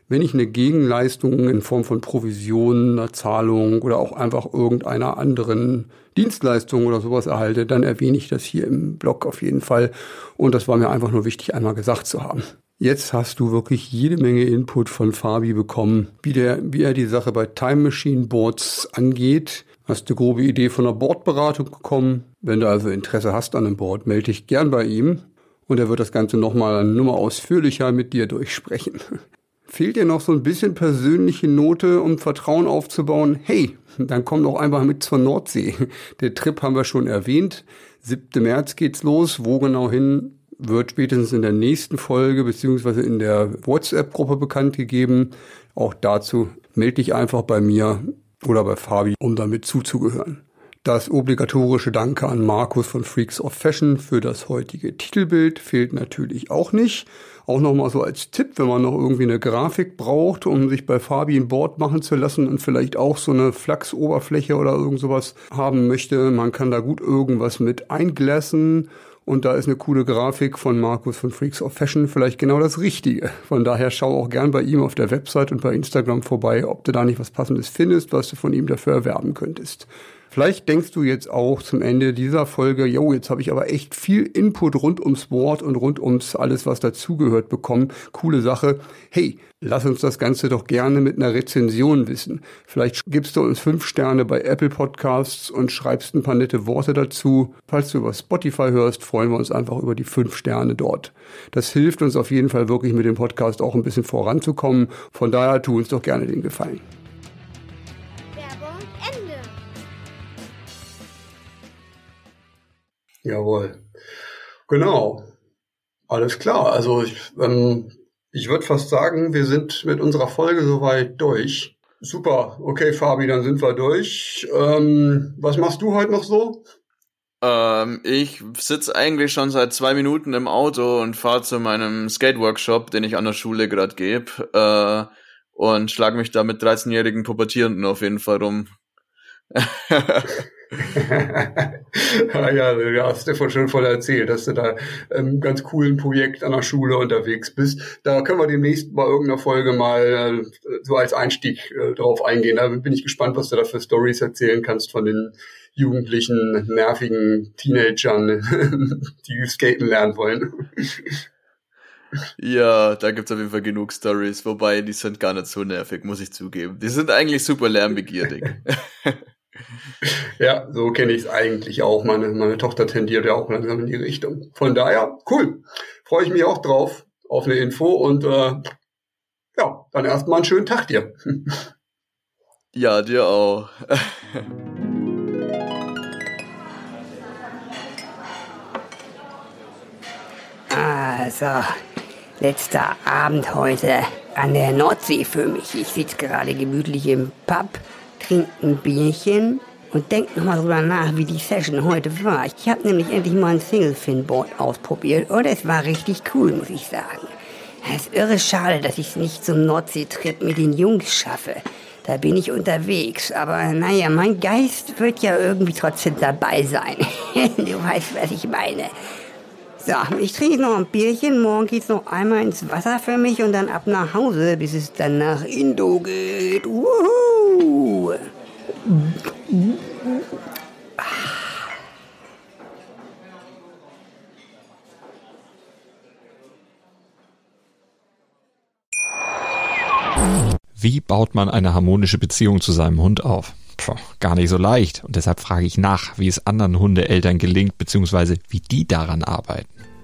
Speaker 1: Wenn ich eine Gegenleistung in Form von Provisionen, einer Zahlung oder auch einfach irgendeiner anderen Dienstleistung oder sowas erhalte, dann erwähne ich das hier im Blog auf jeden Fall. Und das war mir einfach nur wichtig, einmal gesagt zu haben. Jetzt hast du wirklich jede Menge Input von Fabi bekommen, wie, der, wie er die Sache bei Time Machine Boards angeht. Hast eine grobe Idee von einer Bordberatung bekommen. Wenn du also Interesse hast an einem Board, melde dich gern bei ihm und er wird das Ganze nochmal eine Nummer ausführlicher mit dir durchsprechen. Fehlt dir noch so ein bisschen persönliche Note, um Vertrauen aufzubauen? Hey, dann komm doch einfach mit zur Nordsee. Der Trip haben wir schon erwähnt. 7. März geht's los. Wo genau hin? Wird spätestens in der nächsten Folge beziehungsweise in der WhatsApp-Gruppe bekannt gegeben. Auch dazu melde dich einfach bei mir oder bei Fabi, um damit zuzugehören. Das obligatorische Danke an Markus von Freaks of Fashion für das heutige Titelbild fehlt natürlich auch nicht. Auch nochmal so als Tipp, wenn man noch irgendwie eine Grafik braucht, um sich bei Fabi ein Board machen zu lassen und vielleicht auch so eine Flachsoberfläche oder irgend sowas haben möchte. Man kann da gut irgendwas mit einglassen und da ist eine coole Grafik von Markus von Freaks of Fashion vielleicht genau das Richtige. Von daher schau auch gern bei ihm auf der Website und bei Instagram vorbei, ob du da nicht was Passendes findest, was du von ihm dafür erwerben könntest. Vielleicht denkst du jetzt auch zum Ende dieser Folge, yo, jetzt habe ich aber echt viel Input rund ums Wort und rund ums alles, was dazugehört bekommen. Coole Sache. Hey, lass uns das Ganze doch gerne mit einer Rezension wissen. Vielleicht gibst du uns fünf Sterne bei Apple Podcasts und schreibst ein paar nette Worte dazu. Falls du über Spotify hörst, freuen wir uns einfach über die fünf Sterne dort. Das hilft uns auf jeden Fall wirklich mit dem Podcast auch ein bisschen voranzukommen. Von daher tu uns doch gerne den Gefallen. Jawohl. Genau. Alles klar. Also ich, ähm, ich würde fast sagen, wir sind mit unserer Folge soweit durch. Super. Okay, Fabi, dann sind wir durch. Ähm, was machst du heute noch so?
Speaker 2: Ähm, ich sitze eigentlich schon seit zwei Minuten im Auto und fahre zu meinem Skate-Workshop, den ich an der Schule gerade gebe, äh, und schlage mich da mit 13-jährigen Pubertierenden auf jeden Fall rum.
Speaker 1: ah ja, du hast dir schon voll erzählt, dass du da ähm, ganz coolen Projekt an der Schule unterwegs bist. Da können wir demnächst bei irgendeiner Folge mal äh, so als Einstieg äh, drauf eingehen. Da bin ich gespannt, was du da für Stories erzählen kannst von den jugendlichen, nervigen Teenagern, die skaten lernen wollen.
Speaker 2: Ja, da gibt's auf jeden Fall genug Stories, wobei die sind gar nicht so nervig, muss ich zugeben. Die sind eigentlich super lärmbegierig.
Speaker 1: Ja, so kenne ich es eigentlich auch. Meine, meine Tochter tendiert ja auch langsam in die Richtung. Von daher, cool. Freue ich mich auch drauf auf eine Info und äh, ja, dann erstmal einen schönen Tag dir.
Speaker 2: Ja, dir auch.
Speaker 3: Also, letzter Abend heute an der Nordsee für mich. Ich sitze gerade gemütlich im Pub trinke ein Bierchen und denke nochmal drüber nach, wie die Session heute war. Ich habe nämlich endlich mal ein Single-Fin-Board ausprobiert und es war richtig cool, muss ich sagen. Es ist irre schade, dass ich es nicht zum Nordseetrip mit den Jungs schaffe. Da bin ich unterwegs, aber naja, mein Geist wird ja irgendwie trotzdem dabei sein. du weißt, was ich meine. So, ich trinke noch ein Bierchen. Morgen geht's noch einmal ins Wasser für mich und dann ab nach Hause, bis es dann nach Indo geht. Wuhu!
Speaker 4: Wie baut man eine harmonische Beziehung zu seinem Hund auf? Puh, gar nicht so leicht. Und deshalb frage ich nach, wie es anderen Hundeeltern gelingt, beziehungsweise wie die daran arbeiten.